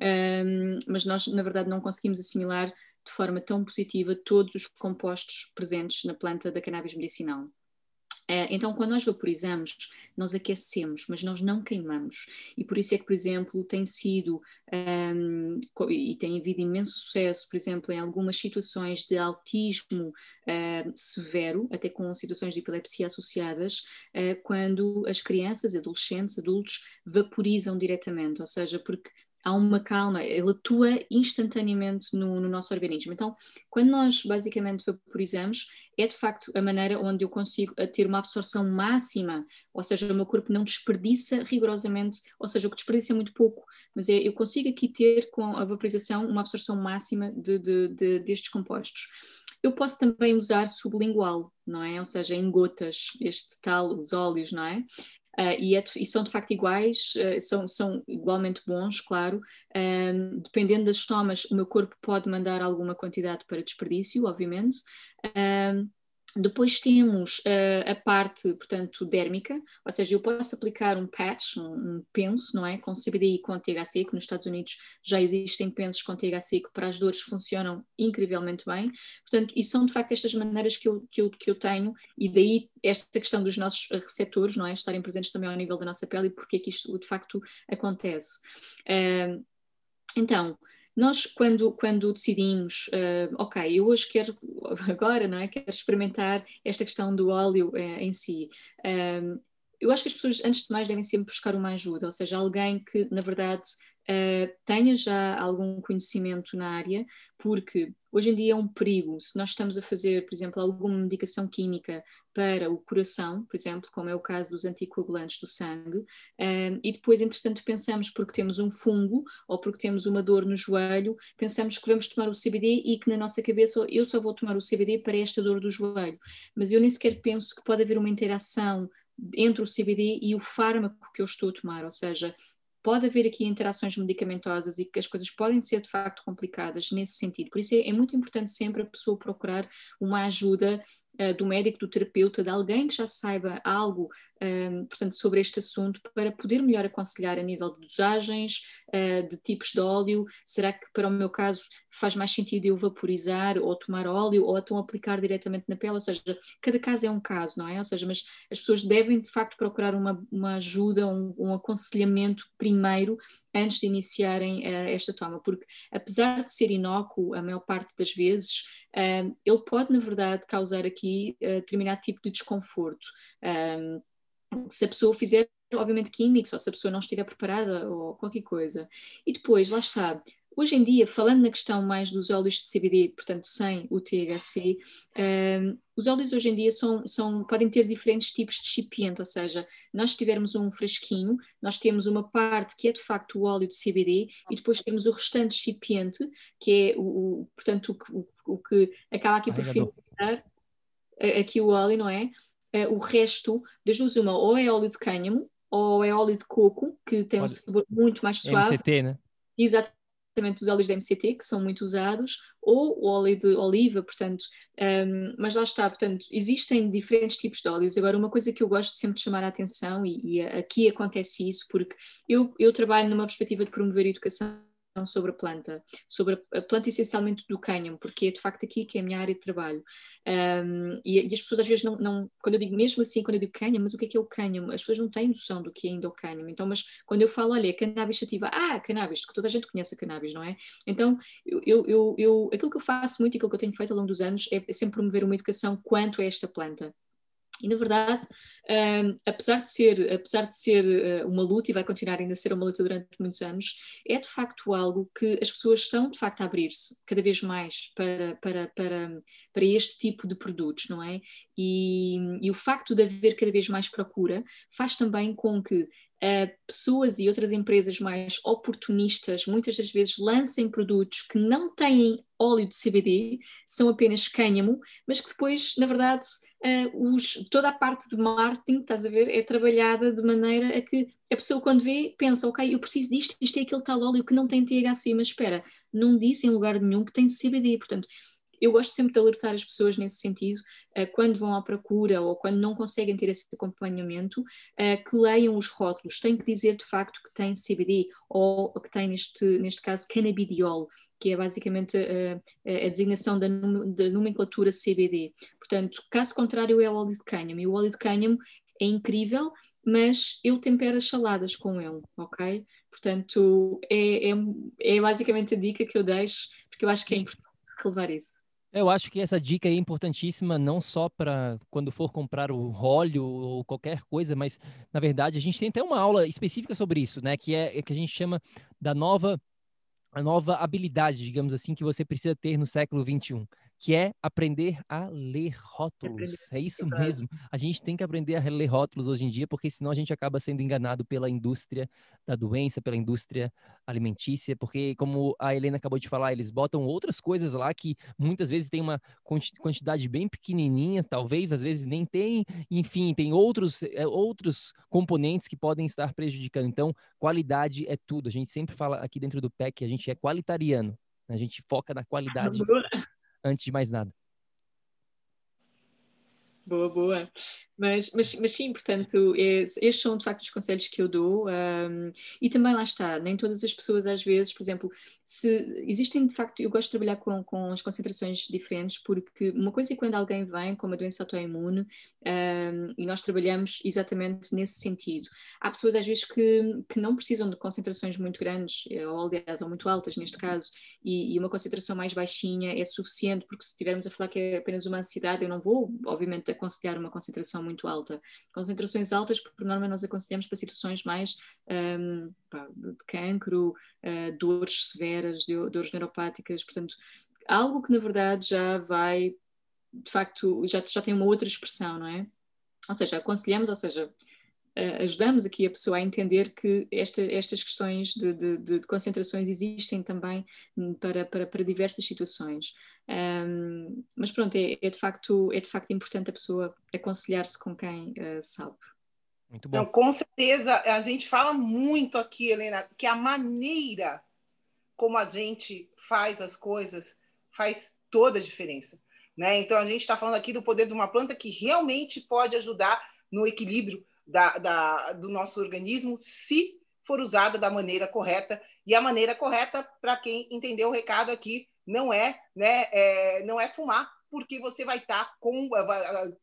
um, mas nós, na verdade, não conseguimos assimilar de forma tão positiva todos os compostos presentes na planta da cannabis medicinal. Eh, então, quando nós vaporizamos, nós aquecemos, mas nós não queimamos. E por isso é que, por exemplo, tem sido um, ehm, e tem havido imenso sucesso, por exemplo, em algumas situações de autismo uh, severo, até com situações de epilepsia associadas, uh, quando as crianças, adolescentes, adultos vaporizam diretamente, ou seja, porque há uma calma, ele atua instantaneamente no, no, nosso organismo. Então, quando nós basicamente vaporizamos, é de facto a maneira onde eu consigo ter uma absorção máxima, ou seja, o meu corpo não desperdiça rigorosamente, ou seja, o que desperdiça é muito pouco, mas é, eu consigo aqui ter com a vaporização uma absorção máxima de, de, de, destes compostos. Eu posso também usar sublingual, não é? Ou seja, em gotas, este tal, os óleos, não é? Uh, e, é, e, são de facto iguais, uh, são, são igualmente bons, claro. Dependendo das tomas, o meu corpo pode mandar alguma quantidade para desperdício, obviamente. Depois temos uh, a parte, portanto, dérmica, ou seja, eu posso aplicar um patch, um, um penso, não é? Com CBD e com THC, que nos Estados Unidos já existem pensos com THC que para as dores funcionam incrivelmente bem. Portanto, e são de facto estas maneiras que eu, que eu, que eu tenho, e daí esta questão dos nossos receptores, não é? Estarem presentes também ao nível da nossa pele e porque é que isto de facto acontece. Uh, então, nós, quando, quando decidimos, uh, ok, eu hoje quero, agora, não é? Quero experimentar esta questão do óleo uh, em si. Uh, eu acho que as pessoas, antes de mais, devem sempre buscar uma ajuda, ou seja, alguém que, na verdade, uh, tenha já algum conhecimento na área, porque hoje em dia é um perigo. Se nós estamos a fazer, por exemplo, alguma medicação química para o coração, por exemplo, como é o caso dos anticoagulantes do sangue, uh, e depois, entretanto, pensamos porque temos um fungo ou porque temos uma dor no joelho, pensamos que vamos tomar o CBD e que na nossa cabeça eu só vou tomar o CBD para esta dor do joelho. Mas eu nem sequer penso que pode haver uma interação entre o CBD e o fármaco que eu estou a tomar, ou seja, pode haver aqui interações medicamentosas e que as coisas podem ser de facto complicadas nesse sentido. Por isso é, é muito importante sempre a pessoa procurar uma ajuda uh, do médico, do terapeuta, de alguém que já saiba algo um, portanto, sobre este assunto para poder melhor aconselhar a nível de dosagens, uh, de tipos de óleo. Será que para o meu caso faz mais sentido eu vaporizar ou tomar óleo ou então aplicar diretamente na pele? Ou seja, cada caso é um caso, não é? Ou seja, mas as pessoas devem de facto procurar uma, uma ajuda, um, um aconselhamento primeiro antes de iniciarem uh, esta toma, porque apesar de ser inócuo a maior parte das vezes, uh, ele pode na verdade causar aqui uh, determinado tipo de desconforto se a pessoa fizer, obviamente, químicos, ou se a pessoa não estiver preparada, ou qualquer coisa. E depois, lá está, Hoje em dia, falando na questão mais dos óleos de CBD, portanto sem o THC, um, os óleos hoje em dia são, são, podem ter diferentes tipos de recipiente, ou seja, nós tivermos um frasquinho, nós temos uma parte que é de facto o óleo de CBD e depois temos o restante recipiente, que é o, o portanto o, o, o, que acaba aqui por finalizar aqui o óleo, não é? uh, o resto das duas, uma ou é óleo de cânhamo ou é óleo de coco, que tem um sabor muito mais suave. MCT, né? Exatamente, os óleos de MCT, que são muito usados, ou o óleo de oliva, portanto, um, mas lá está, portanto, existem diferentes tipos de óleos. Agora, uma coisa que eu gosto sempre de chamar a atenção, e, e aqui acontece isso, porque eu, eu trabalho numa perspectiva de promover a educação sobre a planta, sobre a planta essencialmente do cânhamo, porque é de facto aqui que é a minha área de trabalho. Um, e, e, as pessoas às vezes não, não, quando eu digo mesmo assim, quando eu digo cânhamo, mas o que é que é o cânhamo? As pessoas não têm noção do que é ainda o cânhamo. Então, mas quando eu falo, olha, é cannabis sativa, ah, cannabis, que toda a gente conhece a cannabis, não é? Então, eu, eu, eu, aquilo que eu faço muito e aquilo que eu tenho feito ao longo dos anos é sempre promover uma educação quanto a esta planta. E na verdade, um, apesar de ser, apesar de ser uh, uma luta e vai continuar ainda a ser uma luta durante muitos anos, é de facto algo que as pessoas estão de facto a abrir-se cada vez mais para, para, para, para este tipo de produtos, não é? E, e o facto de haver cada vez mais procura faz também com que uh, pessoas e outras empresas mais oportunistas muitas das vezes lancem produtos que não têm óleo de CBD, são apenas cânhamo, mas que depois, na verdade, uh, os, toda a parte de marketing, estás a ver, é trabalhada de maneira a que a pessoa quando vê pensa, ok, eu preciso disto, isto é aquele tal óleo que não tem THC, mas espera, não disse em lugar nenhum que tem CBD, portanto eu gosto sempre de alertar as pessoas nesse sentido, uh, quando vão à procura ou quando não conseguem ter esse acompanhamento, uh, que leiam os rótulos. Tem que dizer de facto que tem CBD ou que tem, neste, neste caso, canabidiol, que é basicamente uh, a designação da, da nomenclatura CBD. Portanto, caso contrário, é o óleo de cânhamo. E o óleo de cânhamo é incrível, mas eu tempero as saladas com ele, ok? Portanto, é, é, é basicamente a dica que eu deixo, porque eu acho que é importante relevar isso. Eu acho que essa dica é importantíssima não só para quando for comprar o óleo ou qualquer coisa, mas na verdade a gente tem até uma aula específica sobre isso, né? Que é, é que a gente chama da nova a nova habilidade, digamos assim, que você precisa ter no século 21, que é aprender a ler rótulos. É isso mesmo. A gente tem que aprender a ler rótulos hoje em dia, porque senão a gente acaba sendo enganado pela indústria da doença, pela indústria alimentícia, porque como a Helena acabou de falar, eles botam outras coisas lá que muitas vezes tem uma quantidade bem pequenininha, talvez às vezes nem tem, enfim, tem outros é, outros componentes que podem estar prejudicando. Então, qualidade é tudo. A gente sempre fala aqui dentro do PEC que a gente é qualitariano. Né? A gente foca na qualidade antes de mais nada. Boa, boa. Mas, mas, mas sim, portanto, estes são de facto os conselhos que eu dou. Um, e também lá está, nem todas as pessoas, às vezes, por exemplo, se existem de facto, eu gosto de trabalhar com, com as concentrações diferentes, porque uma coisa é quando alguém vem com uma doença autoimune um, e nós trabalhamos exatamente nesse sentido. Há pessoas, às vezes, que, que não precisam de concentrações muito grandes, eh, ou aliás, ou muito altas neste caso, e, e uma concentração mais baixinha é suficiente, porque se estivermos a falar que é apenas uma ansiedade, eu não vou, obviamente, aconselhar uma concentração muito alta. Concentrações altas, por norma, nós aconselhamos para situações mais um, pá, de cancro, uh, dores severas, de, dores neuropáticas, portanto, algo que na verdade já vai, de facto, já, já tem uma outra expressão, não é? Ou seja, aconselhamos, ou seja, uh, ajudamos aqui a pessoa a entender que esta, estas questões de, de, de, concentrações existem também para, para, para diversas situações. Um, mas pronto, é, é, de facto, é de facto importante a pessoa aconselhar-se com quem uh, sabe. Muito bom. Não, com certeza, a gente fala muito aqui, Helena, que a maneira como a gente faz as coisas faz toda a diferença. Né? Então, a gente está falando aqui do poder de uma planta que realmente pode ajudar no equilíbrio da, da, do nosso organismo se for usada da maneira correta. E a maneira correta, para quem entendeu o recado aqui, não é, né, é, não é fumar, porque você vai estar tá com,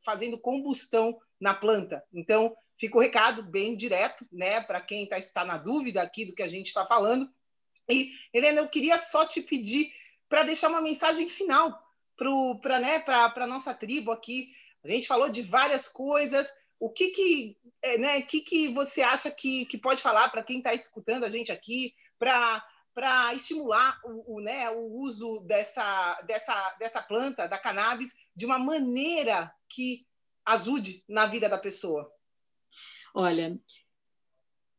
fazendo combustão na planta. Então, fica o recado bem direto, né, para quem tá, está na dúvida aqui do que a gente está falando. E, Helena, eu queria só te pedir para deixar uma mensagem final para né, a nossa tribo aqui. A gente falou de várias coisas, o que que, é, né, que, que você acha que, que pode falar para quem está escutando a gente aqui, para estimular o, o, né, o uso dessa, dessa, dessa planta, da cannabis, de uma maneira que ajude na vida da pessoa? Olha,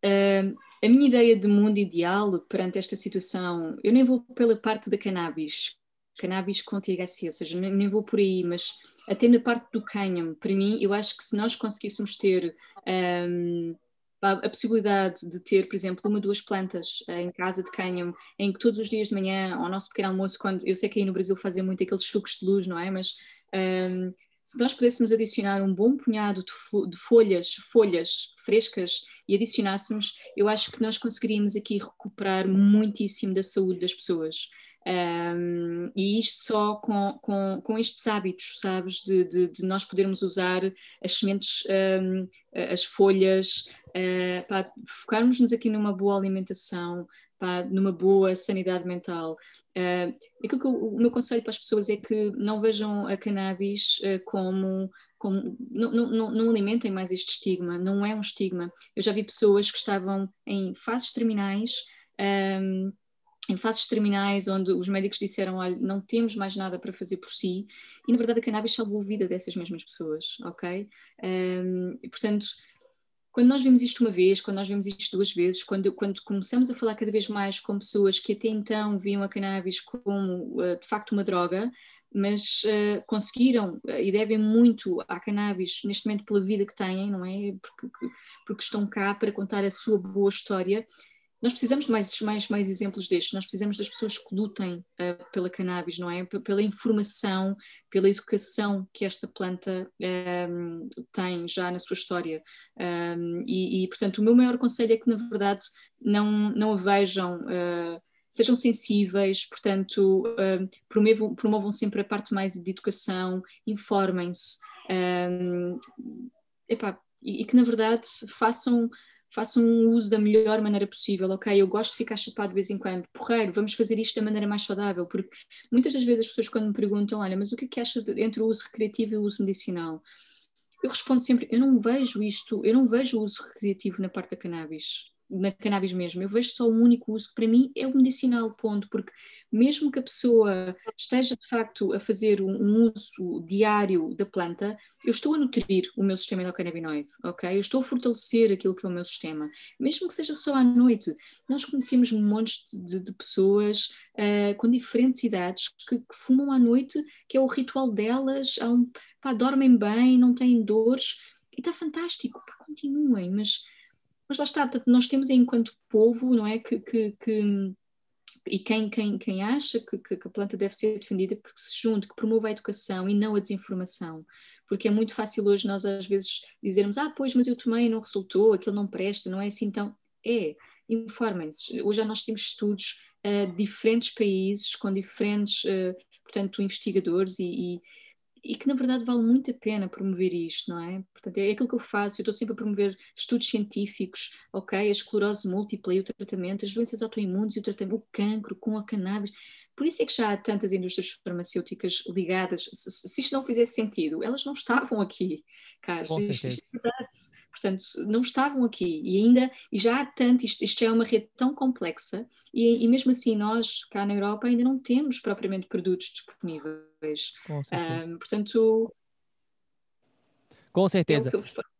uh, a minha ideia de mundo ideal perante esta situação, eu nem vou pela parte da cannabis, cannabis com THC, ou seja, nem, vou por aí, mas até na parte do cânhamo, para mim, eu acho que se nós conseguíssemos ter um, a, possibilidade de ter, por exemplo, uma, duas plantas uh, em casa de cânhamo, em que todos os dias de manhã, ao nosso pequeno almoço, quando eu sei que aí no Brasil fazem muito aqueles sucos de luz, não é? Mas um, se nós pudéssemos adicionar um bom punhado de, de, folhas, folhas frescas e adicionássemos, eu acho que nós conseguiríamos aqui recuperar muitíssimo da saúde das pessoas. Um, e isto só com, com, com estes hábitos, sabes, de, de, de nós podermos usar as sementes, um, as folhas, uh, para focarmos-nos aqui numa boa alimentação, para, numa boa sanidade mental. Uh, aquilo que eu, o meu conselho para as pessoas é que não vejam a cannabis uh, como como, não, não, não, alimentem mais este estigma, não é um estigma. Eu já vi pessoas que estavam em fases terminais um, em fases terminais onde os médicos disseram, olha, não temos mais nada para fazer por si, e na verdade a cannabis salvou a vida dessas mesmas pessoas, ok? Um, e, portanto, quando nós vimos isto uma vez, quando nós vimos isto duas vezes, quando, quando começamos a falar cada vez mais com pessoas que até então viam a cannabis como uh, de facto uma droga, mas uh, conseguiram uh, e devem muito à cannabis neste momento pela vida que têm, não é? Porque, porque estão cá para contar a sua boa história nós precisamos de mais, mais, mais exemplos destes, nós precisamos das pessoas que lutem uh, pela cannabis, não é? P pela informação, pela educação que esta planta um, ehm, tem já na sua história. Um, ehm, e, e, portanto, o meu maior conselho é que, na verdade, não, não a vejam. Uh, sejam sensíveis, portanto, uh, promovam, promovam sempre a parte mais de educação, informem-se, um, ehm, e, e que, na verdade, façam façam um uso da melhor maneira possível, ok? Eu gosto de ficar chapado de vez em quando, porreiro, vamos fazer isto da maneira mais saudável, porque muitas das vezes as pessoas quando me perguntam, olha, mas o que é que acha de, entre o uso recreativo e o uso medicinal? Eu respondo sempre, eu não vejo isto, eu não vejo o uso recreativo na parte da cannabis na cannabis mesmo, eu vejo só um único uso que para mim é o medicinal, ponto, porque mesmo que a pessoa esteja de facto a fazer um, um uso diário da planta, eu estou a nutrir o meu sistema endocannabinoide, ok? Eu estou a fortalecer aquilo que é o meu sistema, mesmo que seja só à noite. Nós conhecemos montes de, de pessoas uh, com diferentes idades que, que, fumam à noite, que é o ritual delas, um, pá, dormem bem, não têm dores, e está fantástico, pá, continuem, mas mas lá está, nós temos enquanto povo, não é, que, que, que e quem, quem, quem acha que, que, a planta deve ser defendida, que se junte, que promova a educação e não a desinformação. Porque é muito fácil hoje nós às vezes dizermos, ah, pois, mas eu tomei não resultou, aquilo não presta, não é assim então. É, informem-se. Hoje já nós temos estudos uh, de diferentes países, com diferentes, uh, portanto, investigadores e, e e que na verdade vale muito a pena promover isto, não é? Portanto, é aquilo que eu faço, eu estou sempre a promover estudos científicos, ok? A esclerose múltipla e o tratamento, as doenças autoimunes e o tratamento, o cancro com a cannabis. Por isso é que já há tantas indústrias farmacêuticas ligadas. Se, se isto não fizesse sentido, elas não estavam aqui, Carlos. Isto, isto é verdade. Portanto, não estavam aqui e ainda, e já há tanto, isto, isto é uma rede tão complexa e, e, mesmo assim nós, cá na Europa, ainda não temos propriamente produtos disponíveis. Com certeza. Um, portanto... Com certeza. É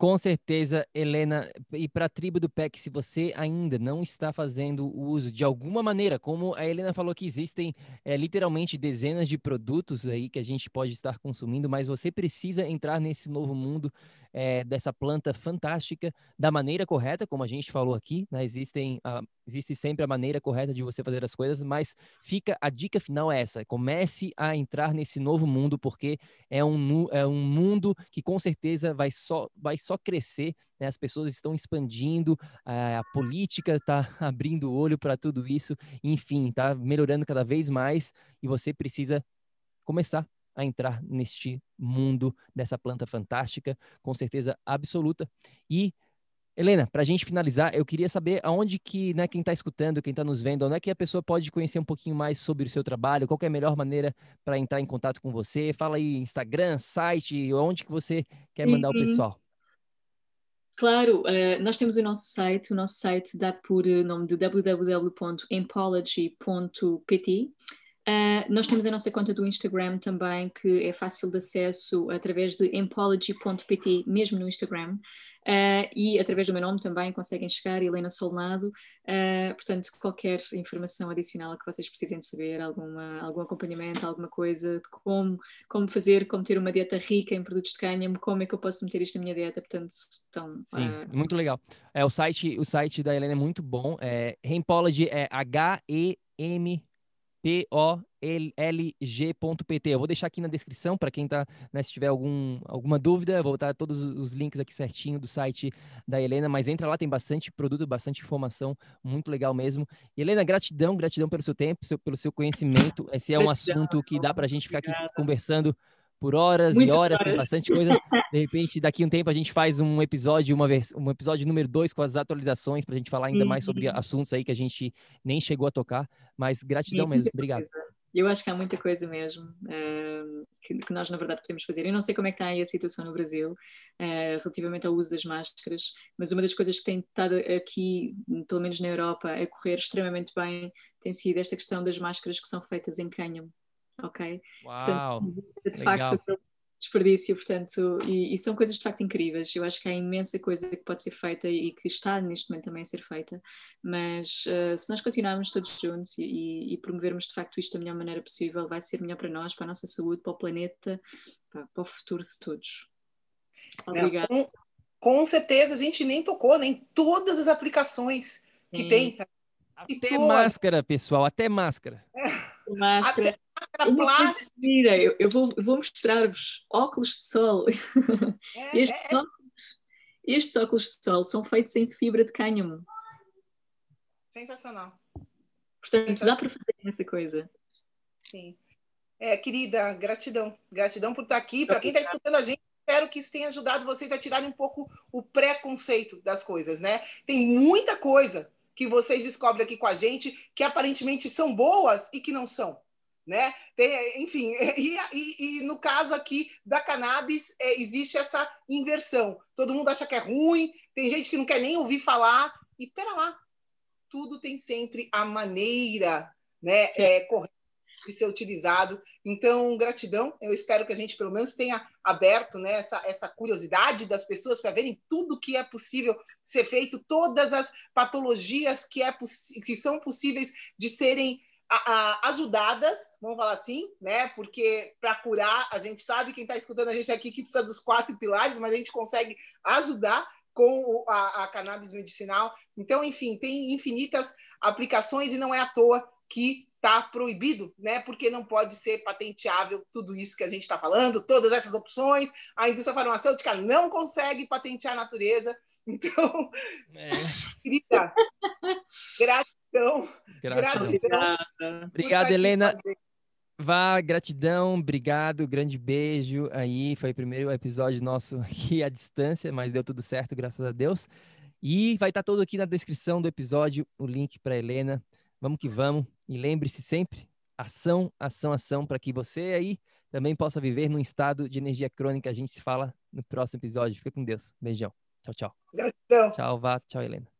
com certeza, Helena, e para a tribo do PEC, se você ainda não está fazendo uso de alguma maneira, como a Helena falou que existem é, literalmente dezenas de produtos aí que a gente pode estar consumindo, mas você precisa entrar nesse novo mundo é, dessa planta fantástica da maneira correta, como a gente falou aqui, né? Existem, a, existe sempre a maneira correta de você fazer as coisas, mas fica a dica final é essa: comece a entrar nesse novo mundo, porque é um, é um mundo que com certeza vai só, vai só crescer. Né? As pessoas estão expandindo, a, a política está abrindo o olho para tudo isso, enfim, está melhorando cada vez mais e você precisa começar a entrar neste mundo dessa planta fantástica, com certeza absoluta. E Helena, para a gente finalizar, eu queria saber aonde que, né, quem está escutando, quem está nos vendo, onde é que a pessoa pode conhecer um pouquinho mais sobre o seu trabalho, qual é a melhor maneira para entrar em contato com você? Fala aí, Instagram, site, onde que você quer mandar uhum. o pessoal? Claro, uh, nós temos o nosso site, o nosso site dá por uh, nome de www.empology.pt Uh, nós temos a nossa conta do Instagram também, que é fácil de acesso através de empology.pt, mesmo no Instagram. Uh, e através do meu nome também conseguem chegar, Helena Solnado. Uh, portanto, qualquer informação adicional que vocês precisem de saber, alguma, algum acompanhamento, alguma coisa de como, como fazer, como ter uma dieta rica em produtos de cânhamo, como é que eu posso meter isto na minha dieta. Portanto, então, Sim, uh... muito legal. É, o, site, o site da Helena é muito bom. É, Hempology é H-E-M polg.pt. Eu vou deixar aqui na descrição para quem tá, né, se tiver algum, alguma dúvida, vou botar todos os links aqui certinho do site da Helena, mas entra lá, tem bastante produto, bastante informação, muito legal mesmo. Helena, gratidão, gratidão pelo seu tempo, seu, pelo seu conhecimento. Esse é um assunto que dá para a gente ficar aqui conversando por horas Muitas e horas, horas, tem bastante coisa. De repente, daqui a um tempo a gente faz um episódio, uma vez, um episódio número dois com as atualizações para a gente falar ainda uhum. mais sobre uhum. assuntos aí que a gente nem chegou a tocar. Mas gratidão Sim, mesmo, obrigado. Coisa. Eu acho que há muita coisa mesmo uh, que, que, nós, na verdade, podemos fazer. Eu não sei como é que está aí a situação no Brasil uh, relativamente ao uso das máscaras, mas uma das coisas que tem estado aqui, pelo menos na Europa, a correr extremamente bem tem sido esta questão das máscaras que são feitas em cânhamo ok? Uau, Portanto, de facto, desperdício, portanto, e, e, são coisas de facto incríveis. Eu acho que há imensa coisa que pode ser feita e que está neste momento também a ser feita, mas uh, se nós continuarmos todos juntos e, e, promovermos de facto isto da melhor maneira possível, vai ser melhor para nós, para a nossa saúde, para o planeta, para, para o futuro de todos. Obrigada. Com, com, certeza, a gente nem tocou nem todas as aplicações que Sim. tem. Até máscara, pessoal, até máscara. É. Máscara. Até máscara plástica. Mira, eu, eu vou, vou mostrar-vos óculos de sol. É, estes, é, é, óculos, estes óculos de sol são feitos em fibra de cânhamo. Sensacional. Portanto, Sensacional. dá para fazer essa coisa. Sim. É, querida, gratidão. Gratidão por estar aqui. Para quem está escutando a gente, espero que isso tenha ajudado vocês a tirarem um pouco o preconceito das coisas, né? Tem muita coisa que vocês descobrem aqui com a gente que aparentemente são boas e que não são. Né? Tem, enfim, e, e, e, no caso aqui da cannabis, é, existe essa inversão. Todo mundo acha que é ruim, tem gente que não quer nem ouvir falar, e pera lá, tudo tem sempre a maneira né, é, correta de ser utilizado. Então, gratidão. Eu espero que a gente, pelo menos, tenha aberto né, essa, essa curiosidade das pessoas para verem tudo que é possível ser feito, todas as patologias que, é que são possíveis de serem ajudadas, vamos falar assim, né? Porque para curar, a gente sabe, quem está escutando a gente aqui, que precisa dos quatro pilares, mas a gente consegue ajudar com a, a cannabis medicinal. Então, enfim, tem infinitas aplicações e não é à toa que está proibido, né? Porque não pode ser patenteável tudo isso que a gente está falando, todas essas opções. A indústria farmacêutica não consegue patentear a natureza. Então, é. querida, gratidão. Gratidão. Obrigado, Helena. Vá, gratidão, obrigado, grande beijo aí. Foi o primeiro episódio nosso aqui à distância, mas deu tudo certo, graças a Deus. E vai estar todo aqui na descrição do episódio o link para Helena. Vamos que vamos. E lembre-se sempre, ação, ação, ação, para que você aí também possa viver num estado de energia crônica. A gente se fala no próximo episódio. Fica com Deus. Beijão. Tchau, tchau. Gratidão. Tchau, Vá. Tchau, Helena.